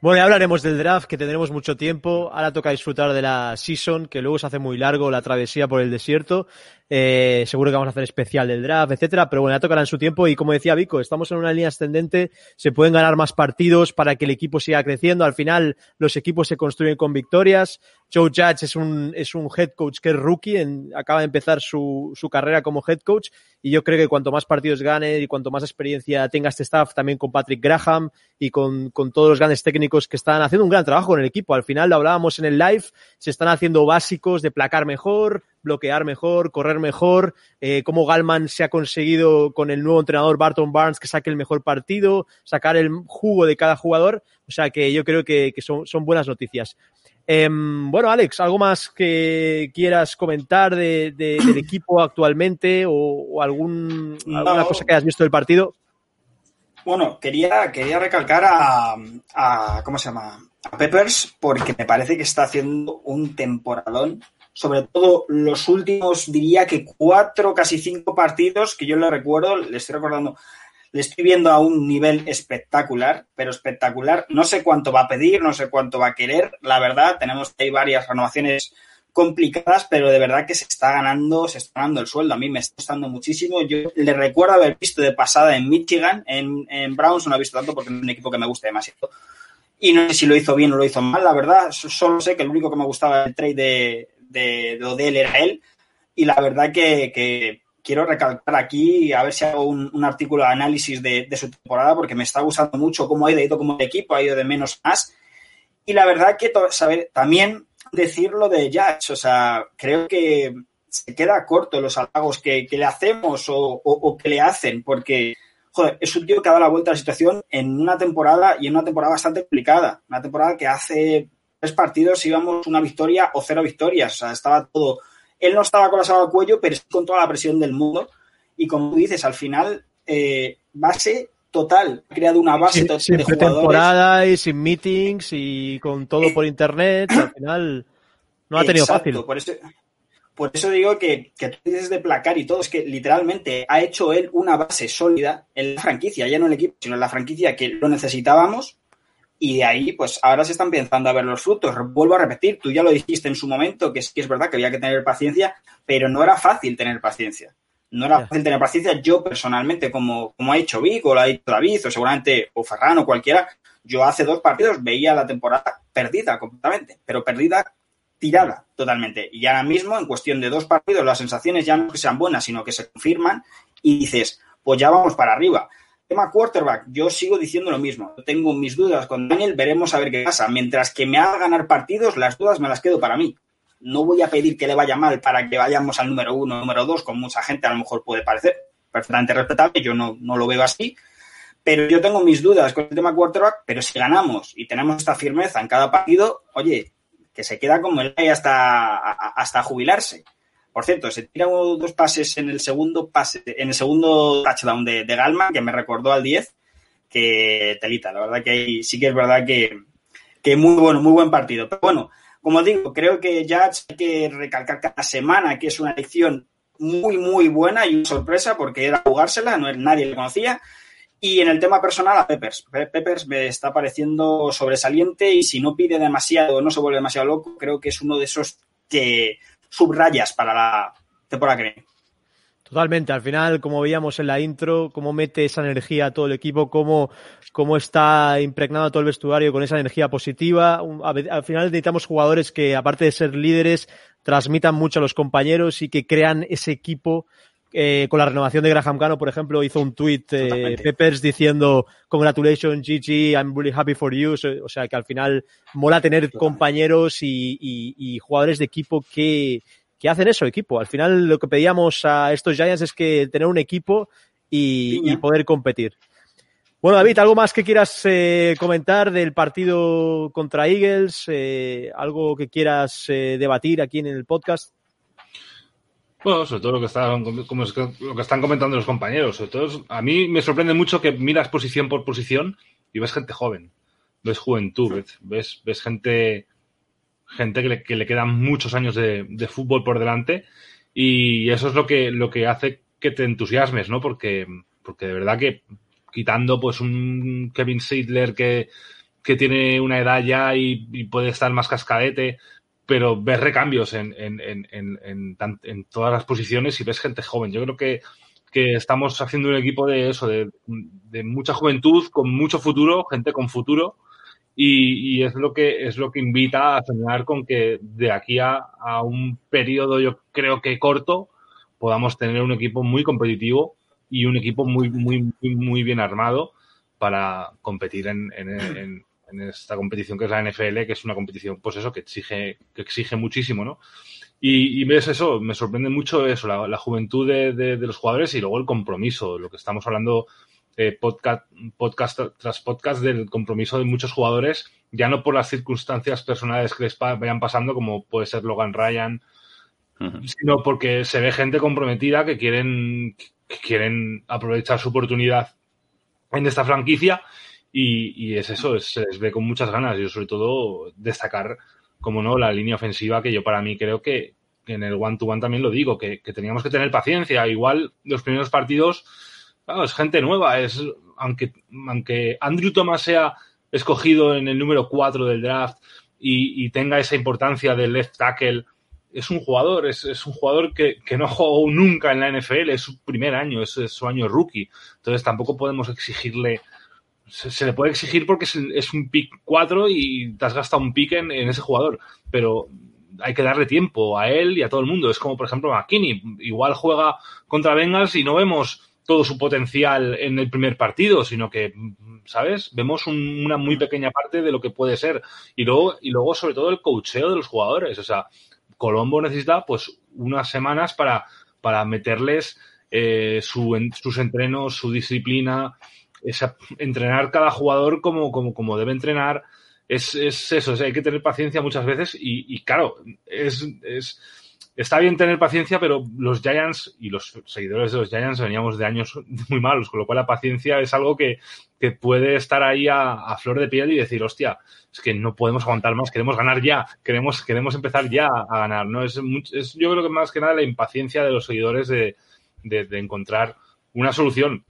bueno, ya hablaremos del draft, que tendremos mucho tiempo. Ahora toca disfrutar de la season, que luego se hace muy largo la travesía por el desierto. Eh, seguro que vamos a hacer especial del draft, etcétera, pero bueno, ya tocará su tiempo y como decía Vico, estamos en una línea ascendente, se pueden ganar más partidos para que el equipo siga creciendo. Al final, los equipos se construyen con victorias. Joe Judge es un, es un head coach que es rookie, acaba de empezar su, su carrera como head coach y yo creo que cuanto más partidos gane y cuanto más experiencia tenga este staff, también con Patrick Graham y con, con todos los grandes técnicos que están haciendo un gran trabajo con el equipo. Al final lo hablábamos en el live, se están haciendo básicos de placar mejor, bloquear mejor, correr mejor, eh, cómo Galman se ha conseguido con el nuevo entrenador Barton Barnes que saque el mejor partido, sacar el jugo de cada jugador. O sea que yo creo que, son, son, buenas noticias. Em, bueno, Alex, ¿algo más que quieras comentar de, del equipo actualmente o, algún, alguna cosa que hayas visto del partido? Bueno, quería, quería recalcar a, a, ¿cómo se llama? A Peppers porque me parece que está haciendo un temporadón sobre todo los últimos, diría que cuatro, casi cinco partidos que yo le recuerdo, le estoy recordando, le estoy viendo a un nivel espectacular, pero espectacular. No sé cuánto va a pedir, no sé cuánto va a querer, la verdad, tenemos ahí varias renovaciones complicadas, pero de verdad que se está ganando, se está ganando el sueldo. A mí me está gustando muchísimo. Yo le recuerdo haber visto de pasada en Michigan, en, en Browns, no he visto tanto porque es un equipo que me gusta demasiado. Y no sé si lo hizo bien o lo hizo mal, la verdad. Solo sé que el único que me gustaba el trade de, de, de Odell era él. Y la verdad que, quiero recalcar aquí, a ver si hago un, artículo de análisis de, su temporada, porque me está gustando mucho cómo ha ido como equipo, ha ido de menos a más. Y la verdad que saber también decirlo de Judge, o sea, creo que se queda corto los halagos que, le hacemos o, que le hacen, porque joder, es un tío que ha dado la vuelta a la situación en una temporada y en una temporada bastante complicada. Una temporada que hace tres partidos íbamos una victoria o cero victorias. O sea, estaba todo. Él no estaba con la al cuello, pero con toda la presión del mundo. Y como dices, al final, eh, base total. Ha creado una base total sin de temporada y sin meetings y con todo por internet. Al final no ha tenido fácil. Por eso, por eso digo que, que tú dices de placar y todo, es que literalmente ha hecho él una base sólida en la franquicia, ya no en el equipo, sino en la franquicia que lo necesitábamos y de ahí, pues ahora se están empezando a ver los frutos. Vuelvo a repetir, tú ya lo dijiste en su momento, que es, que es verdad que había que tener paciencia, pero no era fácil tener paciencia. No era fácil tener paciencia. Yo personalmente, como, como ha dicho Vic o lo ha dicho David, o seguramente, o Ferran o cualquiera, yo hace dos partidos veía la temporada perdida completamente, pero perdida tirada totalmente. Y ahora mismo, en cuestión de dos partidos, las sensaciones ya no que sean buenas, sino que se confirman y dices, pues ya vamos para arriba. Tema quarterback, yo sigo diciendo lo mismo. Tengo mis dudas con Daniel, veremos a ver qué pasa. Mientras que me haga ganar partidos, las dudas me las quedo para mí. No voy a pedir que le vaya mal para que vayamos al número uno, número dos, como mucha gente a lo mejor puede parecer perfectamente respetable. Yo no, no lo veo así. Pero yo tengo mis dudas con el tema quarterback, pero si ganamos y tenemos esta firmeza en cada partido, oye, que se queda como el hasta, hasta jubilarse. Por cierto, se tira dos pases en el segundo pase, en el segundo touchdown de, de Galman, que me recordó al 10, que telita. La verdad que sí que es verdad que, que muy bueno, muy buen partido. Pero bueno, como digo, creo que ya hay que recalcar cada semana que es una elección muy, muy buena y una sorpresa porque era jugársela, no, nadie le conocía. Y en el tema personal, a Peppers. Peppers me está pareciendo sobresaliente y si no pide demasiado, no se vuelve demasiado loco, creo que es uno de esos que subrayas para la temporada que viene. Totalmente, al final, como veíamos en la intro, cómo mete esa energía a todo el equipo, cómo, cómo está impregnado todo el vestuario con esa energía positiva. Al final necesitamos jugadores que, aparte de ser líderes, transmitan mucho a los compañeros y que crean ese equipo eh, con la renovación de Graham Cano, por ejemplo, hizo un tweet eh, Peppers diciendo congratulations Gigi, I'm really happy for you. O sea que al final mola tener compañeros y, jugadores de equipo que, que, hacen eso, equipo. Al final lo que pedíamos a estos Giants es que tener un equipo y, poder competir. Bueno, David, ¿algo más que quieras eh, comentar del partido contra Eagles? Eh, ¿Algo que quieras eh, debatir aquí en el podcast? Bueno, sobre todo lo que, están, como es que- lo que están comentando los compañeros. Sobre todo, a mí me sorprende mucho que miras posición por posición y ves gente joven, ves juventud, ves, ves gente, gente que le, que le quedan muchos años de, de fútbol por delante y eso es lo que, lo que hace que te entusiasmes, ¿no? Porque, porque de verdad que quitando pues un Kevin Seidler que, que tiene una edad ya y, puede estar más cascadete, pero ves recambios en, en, en tan- en todas las posiciones y ves gente joven. Yo creo que, que estamos haciendo un equipo de eso, de, de mucha juventud, con mucho futuro, gente con futuro, y, y es lo que es lo que invita a soñar con que de aquí a, a un periodo, yo creo que corto, podamos tener un equipo muy competitivo y un equipo muy, muy, muy, bien armado para competir en, en, en- en esta competición que es la NFL, que es una competición, pues eso, que exige, que exige muchísimo, ¿no? Y, y ves eso, me sorprende mucho eso, la, la juventud de, de- de los jugadores y luego el compromiso, lo que estamos hablando eh, podcast, podcast tras podcast del compromiso de muchos jugadores, ya no por las circunstancias personales que les vayan pasando, como puede ser Logan Ryan, sino porque se ve gente comprometida que quieren, que quieren aprovechar su oportunidad en esta franquicia y, y es eso, es- se les ve con muchas ganas. Yo sobre todo destacar, como no, la línea ofensiva que yo para mí creo que, que en el one-to-one también lo digo, que, que teníamos que tener paciencia. Igual los primeros partidos, claro, es gente nueva, es aunque, aunque Andrew Thomas sea escogido en el número 4 del draft y, tenga esa importancia del left tackle, es un jugador, es, es un jugador que, que no jugó nunca en la NFL, es su primer año, es, su año rookie. Entonces tampoco podemos exigirle, se, le puede exigir porque es, es un pick 4 y te has gastado un pick en, en ese jugador, pero hay que darle tiempo a él y a todo el mundo. Es como, por ejemplo, McKinney. Igual juega contra Bengals y no vemos todo su potencial en el primer partido, sino que, ¿sabes? Vemos un- una muy pequeña parte de lo que puede ser. Y luego, y luego, sobre todo, el coacheo de los jugadores. O sea, Colombo necesita, pues, unas semanas para, para meterles eh, su, en- sus entrenos, su disciplina, esa- entrenar cada jugador como, como, como debe entrenar. Es, es eso, o sea, hay que tener paciencia muchas veces y, y claro, es, es, está bien tener paciencia, pero los Giants y los seguidores de los Giants veníamos de años muy malos, con lo cual la paciencia es algo que, que puede estar ahí a, flor de piel y decir, hostia, es que no podemos aguantar más, queremos ganar ya, queremos, queremos empezar ya a ganar, ¿no? Es, es yo creo que más que nada la impaciencia de los seguidores de, de, encontrar una solución.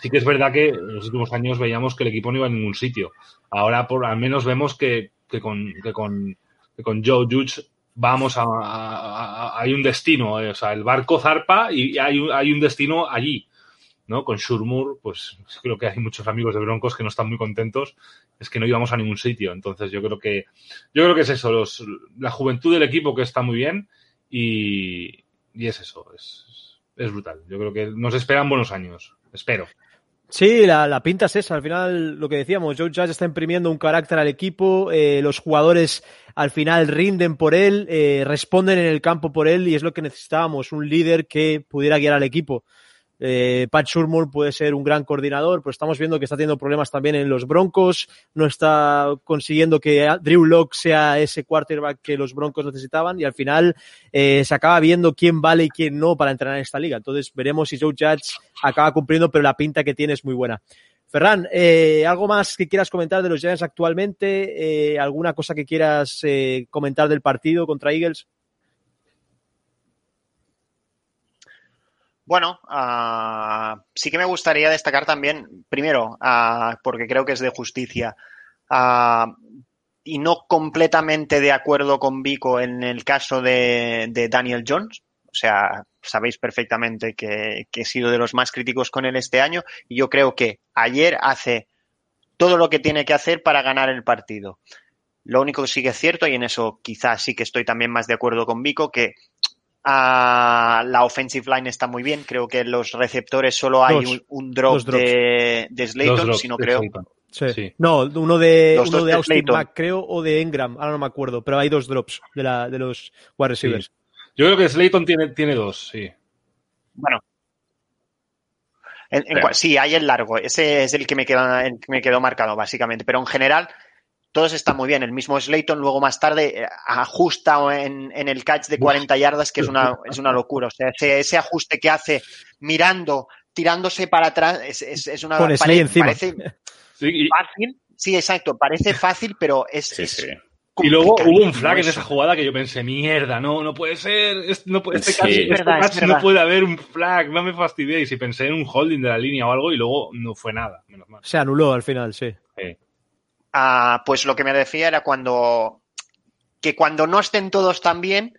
Sí que es verdad que en los últimos años veíamos que el equipo no iba a ningún sitio. Ahora por al menos vemos que, que con, que con, con Joe Judge vamos a, hay un destino, eh, o sea, el barco zarpa y hay un, hay un destino allí, ¿no? Con Shurmur, pues creo que hay muchos amigos de Broncos que no están muy contentos, es que no íbamos a ningún sitio, entonces yo creo que, yo creo que es eso, los, la juventud del equipo que está muy bien y, y es eso, es, es brutal. Yo creo que nos esperan buenos años, espero. Sí, la, la pinta es esa. Al final, lo que decíamos, Joe Judge está imprimiendo un carácter al equipo, eh, los jugadores al final rinden por él, eh, responden en el campo por él y es lo que necesitábamos, un líder que pudiera guiar al equipo. Eh, Pat Shurmur puede ser un gran coordinador, pero estamos viendo que está teniendo problemas también en los Broncos, no está consiguiendo que Drew Locke sea ese quarterback que los Broncos necesitaban y al final eh, se acaba viendo quién vale y quién no para entrenar en esta liga. Entonces veremos si Joe Judge acaba cumpliendo, pero la pinta que tiene es muy buena. Ferran, eh, ¿algo más que quieras comentar de los Giants actualmente? Eh, ¿Alguna cosa que quieras eh, comentar del partido contra Eagles? Bueno, ah, sí que me gustaría destacar también, primero, ah, porque creo que es de justicia, ah, y no completamente de acuerdo con Vico en el caso de, de Daniel Jones. O sea, sabéis perfectamente que, que he sido de los más críticos con él este año y yo creo que ayer hace todo lo que tiene que hacer para ganar el partido. Lo único que sí que es cierto, y en eso quizás sí que estoy también más de acuerdo con Vico, que ah, la offensive line está muy bien. Creo que los receptores solo hay Dos. un, un drop de, de Slayton, si no creo. Slayton. Sí. Sí. No, uno de, Los uno de de Austin Slayton. Mack, creo, o de Engram, ahora no me acuerdo, pero hay dos drops de, la, de los wide receivers. Yo creo que Slayton tiene, tiene dos, sí. Bueno. En- en Sí. hay el largo. Ese es el que me queda, el que me quedó marcado, básicamente. Pero en general, todos están muy bien. El mismo Slayton luego más tarde eh, ajusta en, en el catch de 40 yardas, que es una, es una locura. O sea, ese, ese ajuste que hace mirando, tirándose para atrás, es, es, es una Con Slay pare- encima. parece Sí, y, fácil. Sí, exacto. Parece fácil, pero es, Sí, es sí. y luego hubo un flag en esa jugada que yo pensé, mierda, no, no puede ser, es- no puede, este Sí. catch- Es este verdad, catch no puede haber un flag, no me fastidiéis. Y pensé en un holding de la línea o algo y luego no fue nada, menos mal. Se anuló al final, sí. Sí. Ah, pues lo que me decía era cuando que cuando no estén todos tan bien,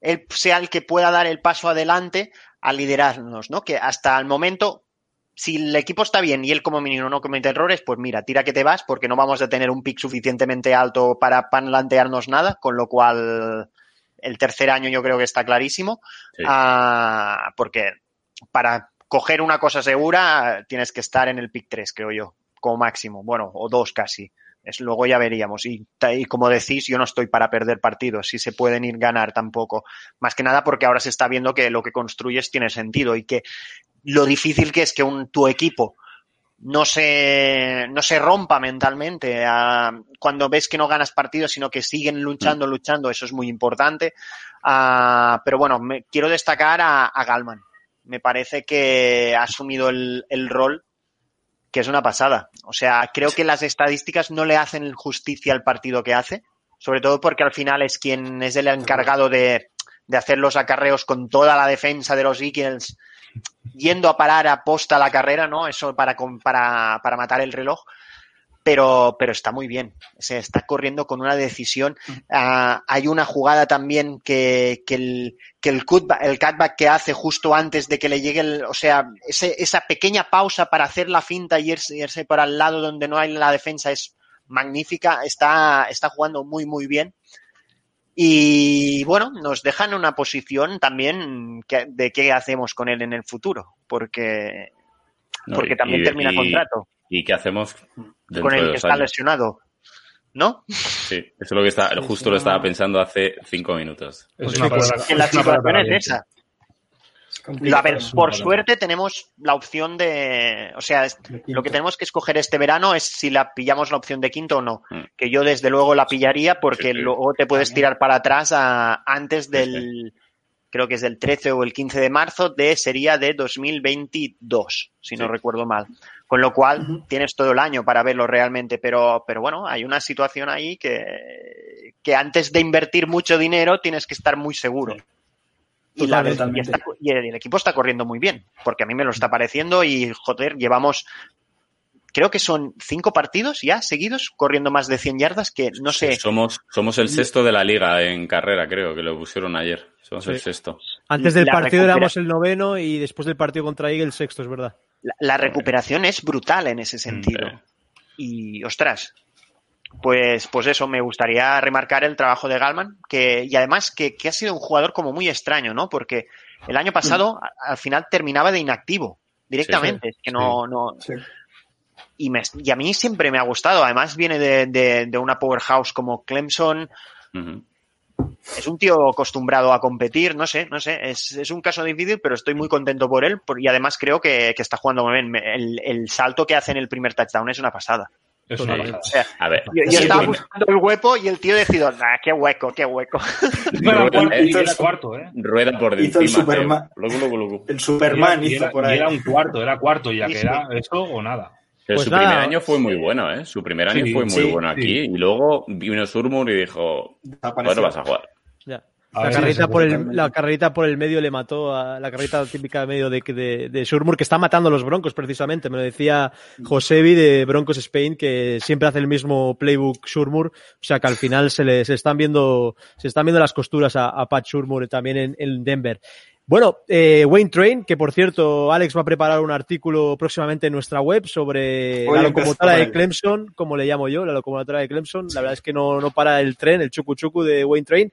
él sea el que pueda dar el paso adelante a liderarnos, ¿no? Que hasta el momento, si el equipo está bien y él como mínimo no comete errores, pues mira, tira que te vas porque no vamos a tener un pick suficientemente alto para plantearnos nada, con lo cual el tercer año yo creo que está clarísimo, Sí. Ah, porque para coger una cosa segura tienes que estar en el pick 3, creo yo, como máximo, bueno, o dos casi. Es, luego ya veríamos. Y, como decís, yo no estoy para perder partidos, si se pueden ir ganar tampoco. Más que nada porque ahora se está viendo que lo que construyes tiene sentido y que lo difícil que es que un, tu equipo no se, no se rompa mentalmente cuando ves que no ganas partidos, sino que siguen luchando, luchando, eso es muy importante. Pero bueno, me, quiero destacar a, a Galman. Me parece que ha asumido el, el rol que es una pasada. O sea, creo que las estadísticas no le hacen justicia al partido que hace, sobre todo porque al final es quien es el encargado de, de hacer los acarreos con toda la defensa de los Eagles, yendo a parar a posta la carrera, ¿no? Eso para, para, para matar el reloj. Pero, pero está muy bien. Se está corriendo con una decisión. Ah, hay una jugada también que, que el, que el cutback, el cutback que hace justo antes de que le llegue el, o sea, ese- esa pequeña pausa para hacer la finta y irse, irse para el lado donde no hay la defensa es magnífica. Está, está jugando muy, muy bien. Y bueno, nos dejan una posición también que- de qué hacemos con él en el futuro, porque, No, porque y- también termina y- contrato ¿Y qué hacemos con el que está años? lesionado. ¿No? Sí, eso es lo que está, justo lo estaba pensando hace cinco minutos. Es una palabra- que la es una palabra situación es esa. Es A ver, por palabra. suerte tenemos la opción de, o sea, es- De quinto. lo que tenemos que escoger este verano es si la pillamos la opción de quinto o no. Mm. Que yo desde luego la pillaría porque Sí, sí. luego te puedes tirar para atrás a, antes Sí, del, creo que es del 13 o el 15 de marzo de sería de 2022, si no recuerdo mal. Con lo cual tienes todo el año para verlo realmente, pero, pero bueno, hay una situación ahí que, que antes de invertir mucho dinero tienes que estar muy seguro. Y, la- y está- y el equipo está corriendo muy bien, porque a mí me lo está pareciendo y, joder, llevamos, creo que son cinco partidos ya seguidos corriendo más de 100 yardas, que no sé, Somos, somos el sexto de la liga en carrera, creo, que lo pusieron ayer. Somos el sexto. Antes del La partido recupera- éramos el noveno y después del partido contra Eagles sexto, es verdad. La, la recuperación es brutal en ese sentido. Sí. Y, ostras, pues, pues eso, me gustaría remarcar el trabajo de Galman, que, y además que, que ha sido un jugador como muy extraño, ¿no? Porque el año pasado, a- al final, terminaba de inactivo, directamente, que no, no, Sí. y, me- y a mí siempre me ha gustado. Además, viene de, de- de una powerhouse como Clemson. Es un tío acostumbrado a competir, no sé, no sé. Es, es un caso difícil, pero estoy muy contento por él. por- y además creo que, que está jugando muy bien. El, el salto que hace en el primer touchdown es una pasada. Es una Sí. pasada. O sea, A ver, yo, yo Sí, estaba bueno. buscando el hueco y el tío decidió, nah, qué hueco, qué hueco. Rueda, cuarto, y hizo era el- cuarto, ¿eh? rueda por Hizo el. Superman. El Superman Y era- hizo por ahí. y era un cuarto, era cuarto, ya Sí, que sí. era eso o nada. Pero Pues su nada, primer año fue muy bueno, ¿eh? Su primer año Sí, fue muy sí, bueno sí. aquí. Y luego vino Surmur y dijo, bueno, vas a jugar. Ya. A La ver, carrerita, por el, totalmente. la carrerita por el medio le mató a la carrerita típica de medio de, de, de Shurmur, que está matando a los Broncos precisamente. Me lo decía Josevi de Broncos Spain, que siempre hace el mismo playbook Shurmur. O sea que al final se le se están viendo, se están viendo las costuras a, a Pat Shurmur también en, en Denver. Bueno, eh, Wayne Train, que por cierto, Alex va a preparar un artículo próximamente en nuestra web sobre la locomotora de. Clemson, como le llamo yo, la locomotora de Clemson. La verdad es que no, no para el tren, el chucu chucu de Wayne Train.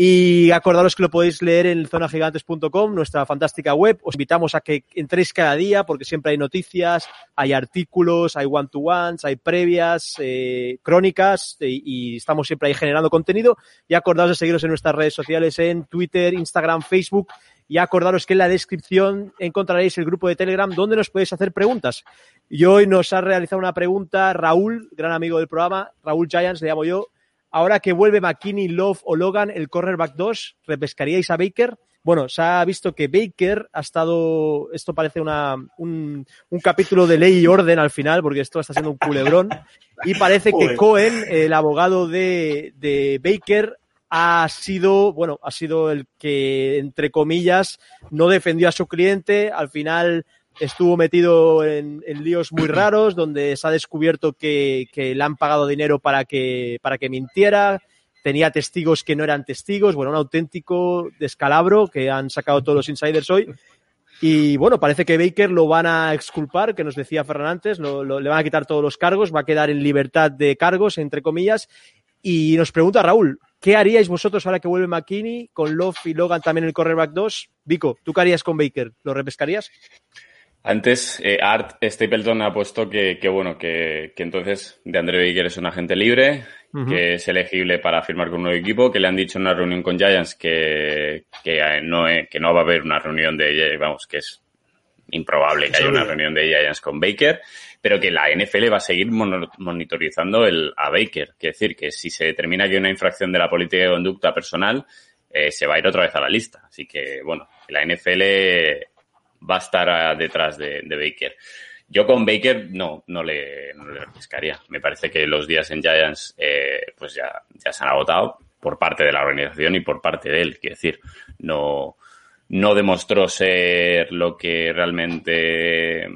Y acordaros que lo podéis leer en zonagigantes.com, nuestra fantástica web. Os invitamos a que entréis cada día porque siempre hay noticias, hay artículos, hay one-to-ones, hay previas, eh, crónicas eh, y estamos siempre ahí generando contenido. Y acordaos de seguiros en nuestras redes sociales en Twitter, Instagram, Facebook y acordaros que en la descripción encontraréis el grupo de Telegram donde nos podéis hacer preguntas. Y hoy nos ha realizado una pregunta Raúl, gran amigo del programa, Raúl Giants, le llamo yo. Ahora que vuelve McKinney, Love o Logan, el cornerback 2, ¿repescaríais a Baker? Bueno, se ha visto que Baker ha estado, esto parece una, un, un capítulo de ley y orden al final, porque esto está siendo un culebrón, y parece que. Cohen, el abogado de, de Baker, ha sido, bueno, ha sido el que, entre comillas, no defendió a su cliente, al final estuvo metido en, en líos muy raros, donde se ha descubierto que, que le han pagado dinero para que, para que mintiera, tenía testigos que no eran testigos, bueno, un auténtico descalabro que han sacado todos los insiders hoy. Y bueno, parece que Baker lo van a exculpar, que nos decía Ferran antes, lo- lo- le van a quitar todos los cargos, va a quedar en libertad de cargos, entre comillas. Y nos pregunta Raúl, ¿qué haríais vosotros ahora que vuelve McKinney con Love y Logan también en el cornerback 2? Vico, ¿tú qué harías con Baker? ¿Lo repescarías? Antes, eh, Art Stapleton ha puesto que, que bueno, que, que entonces de Andre Baker es un agente libre, que es elegible para firmar con un nuevo equipo, que le han dicho en una reunión con Giants que, que, eh, no, eh, que no va a haber una reunión de, vamos, que es improbable que haya una reunión de Giants con Baker, pero que la NFL va a seguir monitorizando el, a Baker. Quiere decir que si se determina que hay una infracción de la política de conducta personal, eh, se va a ir otra vez a la lista. Así que, bueno, la NFL va a estar ah, detrás de, de Baker. Yo con Baker no, no le, no le pescaría. Me parece que los días en Giants eh, pues ya, ya se han agotado por parte de la organización y por parte de él. Quiero decir, no, no demostró ser lo que realmente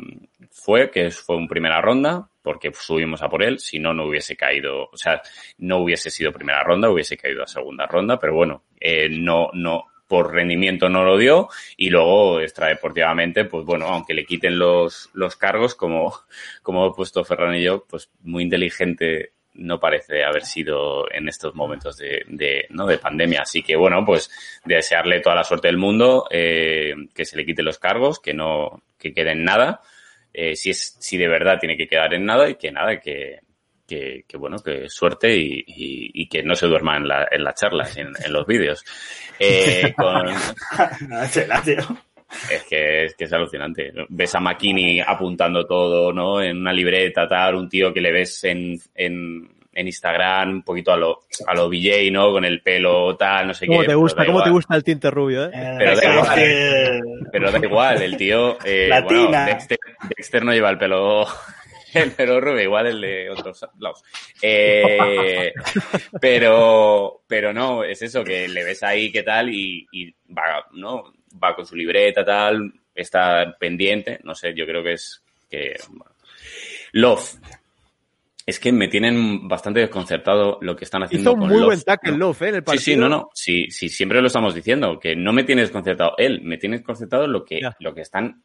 fue, que fue un primera ronda, porque subimos a por él, si no, no hubiese caído, o sea, no hubiese sido primera ronda, hubiese caído a segunda ronda, pero bueno, eh, no, no, por rendimiento no lo dio y luego extradeportivamente, pues bueno, aunque le quiten los, los cargos, como, como he puesto Ferran y yo, pues muy inteligente no parece haber sido en estos momentos de, de, ¿no? de pandemia. Así que bueno, pues desearle toda la suerte del mundo, eh, que se le quite los cargos, que no, que quede en nada, eh, si es, si de verdad tiene que quedar en nada y que nada, que, que, que bueno, que suerte y, y, y, que no se duerma en, la, en las charlas, en, en los vídeos. Eh, con... Es que, es que es alucinante. Ves a McKinney apuntando todo, ¿no? En una libreta, tal, un tío que le ves en, en, en Instagram, un poquito a lo, a lo BJ, ¿no? Con el pelo, tal, no sé ¿Cómo qué. Te gusta, ¿Cómo te gusta el tinte rubio, eh? Pero da igual, pero da igual, el tío, eh, bueno, Dexter, Dexter no lleva el pelo el pelo rubio, igual el de otros lados. Eh, pero, pero no, es eso, que le ves ahí qué tal y, y va, ¿no? Va con su libreta, tal, está pendiente, no sé, yo creo que es que... Bueno. Love. Es que me tienen bastante desconcertado lo que están haciendo Hizo con muy Love. buen tackle Love, ¿eh? En el partido. Sí, sí, no, no. Sí, sí, siempre lo estamos diciendo, que no me tiene desconcertado él, me tiene desconcertado lo que, lo que están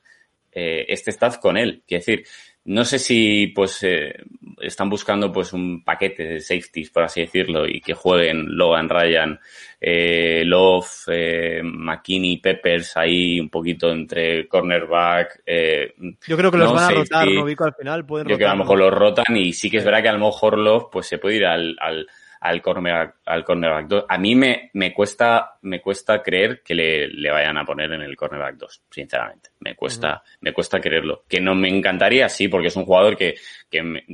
eh, este staff con él. Quiero decir, no sé si pues eh, están buscando pues un paquete de safeties, por así decirlo, y que jueguen Logan Ryan, eh, Love, eh, McKinney, Peppers ahí un poquito entre cornerback. Eh, Yo creo que los no, van a rotar, ¿no? Al final pueden Yo creo que a lo rotar, mejor ¿no? los rotan y sí que es verdad que a lo mejor Love pues se puede ir al, al, al cornerback, al cornerback 2. A mí me, me cuesta, me cuesta creer que le, le vayan a poner en el cornerback 2, sinceramente. Me cuesta, me cuesta creerlo. Que no me encantaría, sí, porque es un jugador que, que me-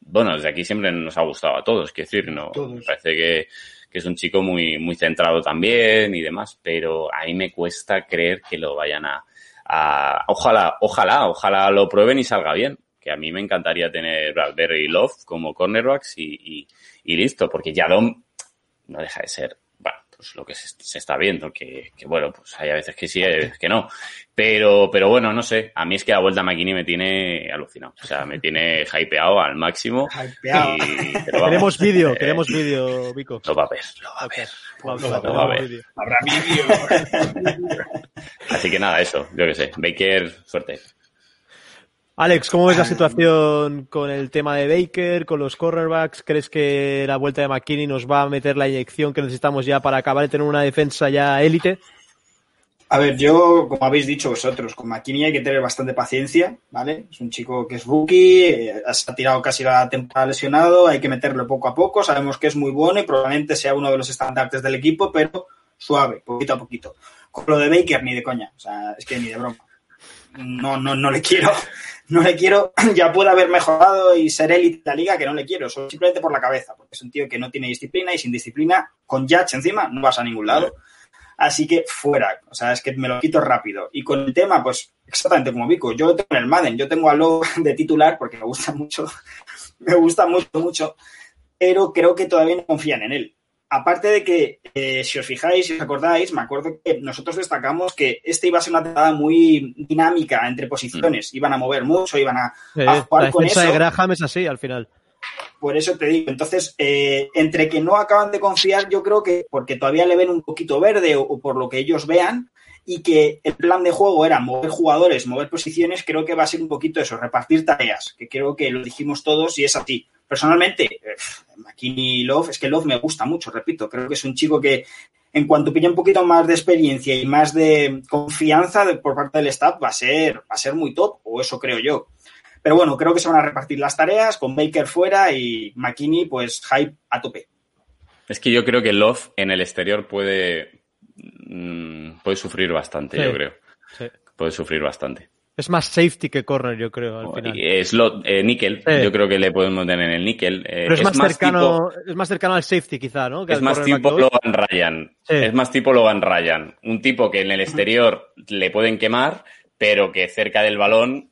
bueno, desde aquí siempre nos ha gustado a todos, quiero decir, no, Todos. me parece que, que es un chico muy, muy centrado también y demás, pero a mí me cuesta creer que lo vayan a, a- ojalá, ojalá, ojalá lo prueben y salga bien. Que a mí me encantaría tener Bradbury y Love como cornerbacks y, y, y listo, porque Yadom no deja de ser, bueno, pues lo que se, se está viendo, que, que bueno, pues hay a veces que sí, hay veces que no. Pero, pero bueno, no sé, a mí es que la vuelta a McKinney me tiene alucinado, o sea, me tiene hypeado al máximo. Hypeado. Y, pero vamos, Queremos vídeo, eh, queremos vídeo, Vico. Lo va a ver, lo va a ver. Vamos, lo va a ver. Habrá vídeo. Así que nada, eso, yo qué sé. Baker, suerte. Alex, ¿cómo ves la situación con el tema de Baker, con los cornerbacks? ¿Crees que la vuelta de McKinney nos va a meter la inyección que necesitamos ya para acabar de tener una defensa ya élite? A ver, yo, como habéis dicho vosotros, con McKinney hay que tener bastante paciencia, ¿vale? Es un chico que es rookie, eh, se ha tirado casi la temporada lesionado, hay que meterlo poco a poco, sabemos que es muy bueno y probablemente sea uno de los estandartes del equipo, pero suave, poquito a poquito. con lo de Baker ni de coña. O sea, es que ni de broma. No, no, no le quiero. No le quiero. Ya puede haber mejorado y ser élite de la liga, que no le quiero. Solo simplemente por la cabeza. Porque es un tío que no tiene disciplina y sin disciplina, con Judge encima, no vas a ningún lado. Así que fuera. O sea, es que me lo quito rápido. Y con el tema, pues exactamente como Vico. Yo tengo en el Madden, yo tengo a Lowe de titular porque me gusta mucho. me gusta mucho, mucho. Pero creo que todavía no confían en él. Aparte de que, eh, si os fijáis, si os acordáis, me acuerdo que nosotros destacamos que este iba a ser una temporada muy dinámica entre posiciones. Iban a mover mucho, iban a, Eh, a jugar la con eso. de Graham es así al final. Por eso te digo, entonces, eh, entre que no acaban de confiar, yo creo que porque todavía le ven un poquito verde o, o por lo que ellos vean, y que el plan de juego era mover jugadores, mover posiciones, creo que va a ser un poquito eso, repartir tareas, que creo que lo dijimos todos y es así. Personalmente, eh, McKinney y Love, es que Love me gusta mucho, repito, creo que es un chico que en cuanto pille un poquito más de experiencia y más de confianza de- por parte del staff, va a ser, va a ser muy top, o eso creo yo. Pero bueno, creo que se van a repartir las tareas con Baker fuera y McKinney, pues hype a tope. Es que yo creo que Love en el exterior puede, mm, puede sufrir bastante, Sí. yo creo. Sí. Puede sufrir bastante. Es más safety que corner, yo creo, al final. Y es lo, eh, níquel, Sí. yo creo que le podemos tener en el níquel. Eh, Pero es, más, cercano, tipo- es más cercano al safety, quizá, ¿no? Que es más tipo. Logan Ryan. Sí. Es más tipo Logan Ryan. Un tipo que en el exterior le pueden quemar, pero que cerca del balón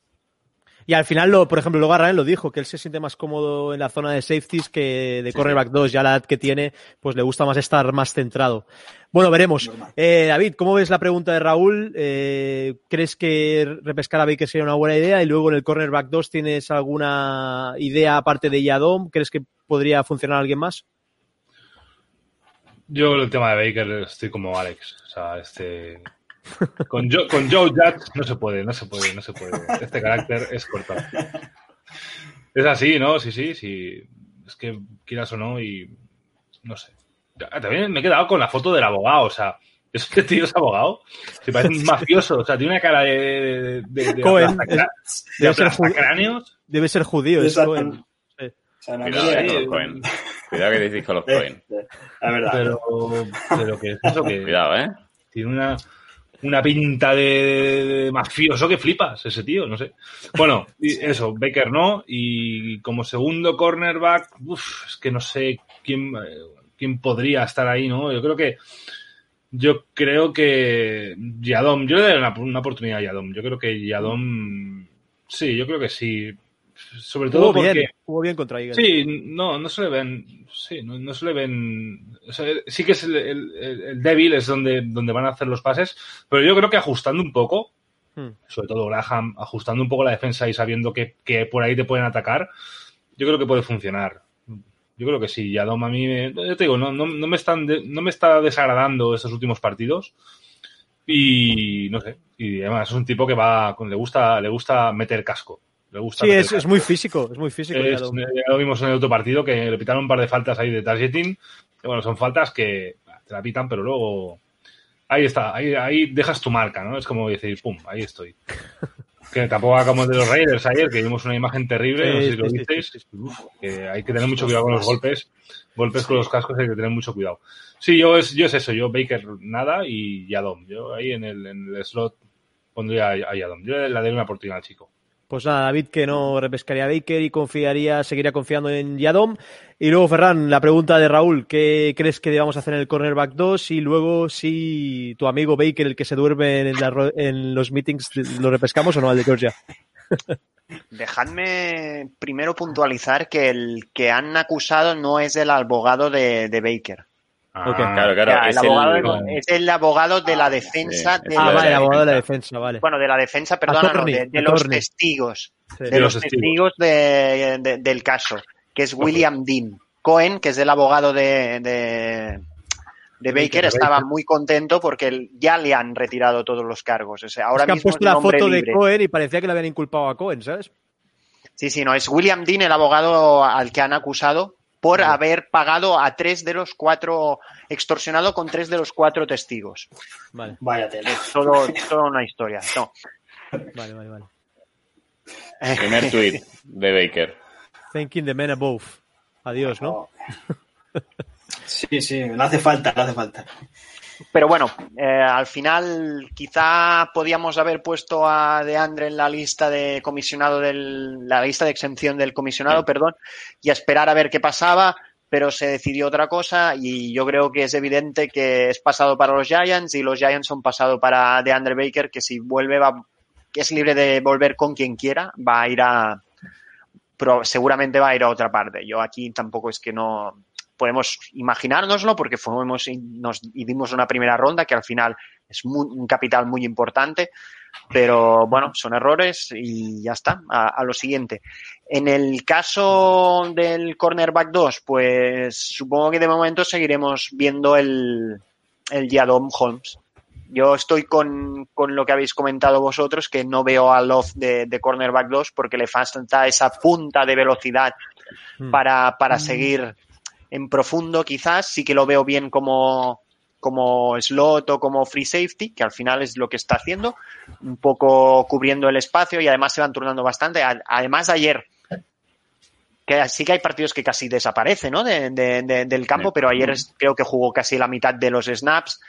Y al final, lo, por ejemplo, luego Ryan lo dijo, que él se siente más cómodo en la zona de safeties que de cornerback 2. Ya la edad que tiene, pues le gusta más estar más centrado. Bueno, veremos. Eh, David, ¿cómo ves la pregunta de Raúl? Eh, ¿Crees que repescar a Baker sería una buena idea? Y luego en el cornerback 2, ¿tienes alguna idea aparte de Yadom? ¿Crees que podría funcionar alguien más? Yo el tema de Baker estoy como Alex. O sea, este. Con, Joe, con Joe Judge no se puede, no se puede, no se puede. Este carácter es cortado. Es así, ¿no? Sí, sí, sí. Es que quieras o no, y no sé. Ah, También me he quedado con la foto del abogado, o sea, este tío es abogado. Se parece un mafioso, o sea, tiene una cara de. de, de Cohen, debe ser aplastacráneos. Debe ser judío, es. Cohen. Cuidado me- con los Cohen. Cuidado que decís con los Cohen. La verdad. Pero, pero que es eso que. Cuidado, ¿eh? Tiene una, una pinta de, de mafioso que flipas, ese tío, no sé. Bueno, eso, Baker no. Y como segundo cornerback, uf, es que no sé quién, eh, quién podría estar ahí, ¿no? Yo creo que. Yo creo que Yadom, yo le daré una, una oportunidad a Yadom. Yo creo que Yadom, sí, yo creo que sí. Sobre todo Jugó porque. bien, jugó bien contra Eagles. Sí, no, no se le ven. Sí, no, no se le ven. o sea, sí que es el, el- el- débil, es donde, donde van a hacer los pases, pero yo creo que ajustando un poco, Hmm. sobre todo Graham, ajustando un poco la defensa y sabiendo que, que por ahí te pueden atacar, yo creo que puede funcionar. Yo creo que sí, Yadom a mí, me, yo te digo, no, no, no me están de- no me está desagradando estos últimos partidos y no sé, y además es un tipo que va, le gusta, le gusta meter casco. Le gusta Sí, es, es muy físico, es muy físico. Es- Yadom. ya lo vimos en el otro partido que le pitaron un par de faltas ahí de targeting. Que, bueno, son faltas que te la pitan, pero luego ahí está, ahí, ahí dejas tu marca, ¿no? Es como decir, pum, ahí estoy. Que tampoco hagamos de los Raiders ayer, que vimos una imagen terrible, no sé si lo visteis. que hay que tener mucho cuidado con los golpes. Golpes con los cascos hay que tener mucho cuidado. Sí, yo es, yo es eso, yo Baker nada y Yadom. Yo ahí en el, en el slot pondría a Yadom. Yo le daré una oportunidad al chico. Pues nada, David que no repescaría a Baker y confiaría, seguiría confiando en Yadom. Y luego, Ferran, la pregunta de Raúl, ¿qué crees que debamos hacer en el cornerback 2? Y luego, si tu amigo Baker, el que se duerme en, la en los meetings, ¿lo repescamos o no al de Georgia? Dejadme primero puntualizar que el que han acusado no es el abogado de Baker. Claro, sea, es el abogado el- de- es el abogado de la defensa sí, de, es Ah, lo de vale, el la abogado de la defensa. defensa, vale. bueno, de la defensa, perdona, no, de, de los testigos, Sí. de, De los testigos de- de- del caso, que es William Dean. Cohen, que es el abogado de, de, de Baker, estaba muy contento porque él- ya le han retirado todos los cargos. O sea, ahora es que han mismo puesto la foto de. Cohen y parecía que le habían inculpado a Cohen, ¿sabes? Sí, sí, no, es William Dean el abogado al que han acusado por haber pagado a tres de los cuatro, extorsionado con tres de los cuatro testigos. Vale, Vaya tela. Toda una historia. No. vale, vale, vale. Primer tweet de Baker. Thanking the men above. Adiós, ¿no? Sí, sí, no hace falta, no hace falta. Pero bueno, eh, al final quizá podíamos haber puesto a DeAndre en la lista de comisionado del, la lista de exención del comisionado, perdón, y a esperar a ver qué pasaba, pero se decidió otra cosa y yo creo que es evidente que es pasado para los Giants y los Giants son pasado para DeAndre Baker, que si vuelve va, que es libre de volver con quien quiera, va a ir a, pero seguramente va a ir a otra parte. Yo aquí tampoco es que no, podemos imaginárnoslo porque fuimos y nos y dimos una primera ronda que al final es un capital muy importante, pero bueno, son errores y ya está, a, lo siguiente. En el caso del cornerback 2, pues supongo que de momento seguiremos viendo el, el Yadom Holmes. Yo estoy con, con, lo que habéis comentado vosotros, que no veo a Love de, de cornerback 2 porque le falta esa punta de velocidad hmm. para, para mm. seguir en profundo quizás, sí que lo veo bien como, como slot o como free safety, que al final es lo que está haciendo, un poco cubriendo el espacio y además se van turnando bastante. Además ayer, que sí que hay partidos que casi desaparecen ¿no? de, del campo, pero ayer creo que jugó casi la mitad de los snaps.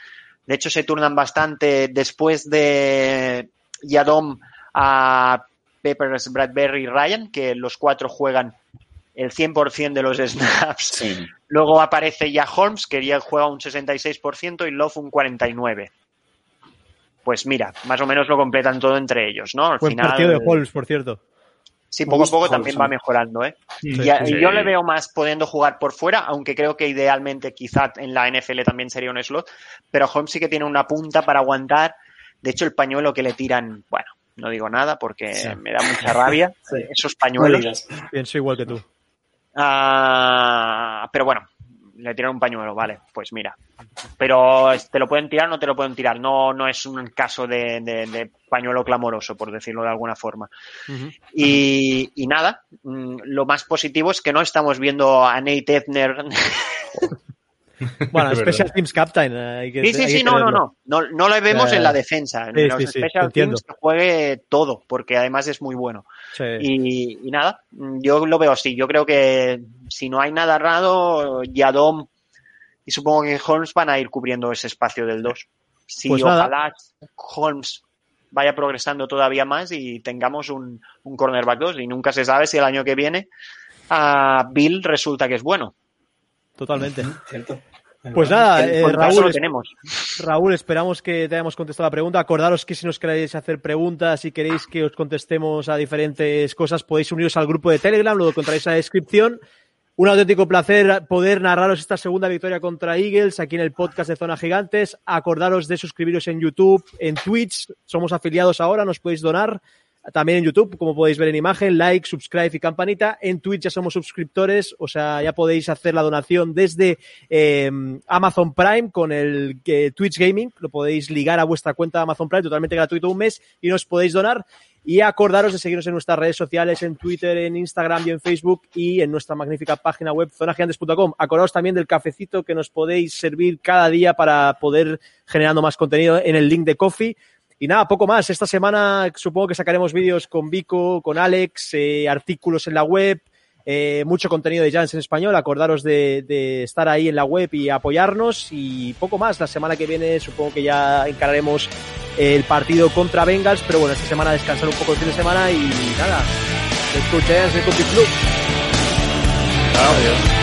De hecho, se turnan bastante después de Yadom a Peppers, Bradbury y Ryan, que los cuatro juegan el 100% de los snaps. Luego aparece ya Holmes, que ya juega un 66% y Love un 49%. Pues mira, más o menos lo completan todo entre ellos, ¿no? Al final, partido de Holmes, por cierto. Sí, poco a poco también va mejorando, ¿eh? y, yo le veo más pudiendo jugar por fuera, aunque creo que idealmente quizá en la NFL también sería un slot, pero Holmes sí que tiene una punta para aguantar. De hecho, el pañuelo que le tiran, bueno, no digo nada porque me da mucha rabia esos pañuelos. Pienso igual que tú. Ah, pero bueno, le tiran un pañuelo, vale, pues mira. Pero te lo pueden tirar, no te lo pueden tirar. No, no es un caso de, pañuelo clamoroso, por decirlo de alguna forma. y, nada, mm, lo más positivo es que no estamos viendo a Nate Ebner Bueno, Special Teams Captain. Eh, sí, sí, sí, no, no, no, no. No lo vemos en la defensa. En los Special Teams que juegue todo, porque además es muy bueno. Y, nada, yo lo veo así. Yo creo que si no hay nada raro, Yadom y supongo que Holmes van a ir cubriendo ese espacio del 2. Si pues ojalá Holmes vaya progresando todavía más y tengamos un, un cornerback 2 y nunca se sabe si el año que viene a Bill resulta que es bueno. Totalmente. Cierto. Pues nada, eh, Raúl, Raúl, esperamos que te hayamos contestado la pregunta. Acordaros que si nos queréis hacer preguntas y queréis que os contestemos a diferentes cosas, podéis uniros al grupo de Telegram, lo encontraréis en la descripción. Un auténtico placer poder narraros esta segunda victoria contra Eagles aquí en el podcast de Zona Gigantes. Acordaros de suscribiros en YouTube, en Twitch. Somos afiliados ahora, nos podéis donar también en YouTube, como podéis ver en imagen, like, subscribe y campanita. En Twitch ya somos suscriptores, o sea, ya podéis hacer la donación desde eh, Amazon Prime con el eh, Twitch Gaming. Lo podéis ligar a vuestra cuenta Amazon Prime totalmente gratuito un mes y nos podéis donar. Y acordaros de seguirnos en nuestras redes sociales, en Twitter, en Instagram y en Facebook y en nuestra magnífica página web zonagigantes.com. Acordaos también del cafecito que nos podéis servir cada día para poder generando más contenido en el link de Coffee. Y nada, poco más. Esta semana supongo que sacaremos vídeos con Vico, con Alex, eh, artículos en la web, eh, mucho contenido de Jans en español. Acordaros de, estar ahí en la web y apoyarnos. Y poco más. La semana que viene supongo que ya encararemos el partido contra Bengals. Pero bueno, esta semana descansar un poco el fin de semana y nada. Escuché, Club. Adiós.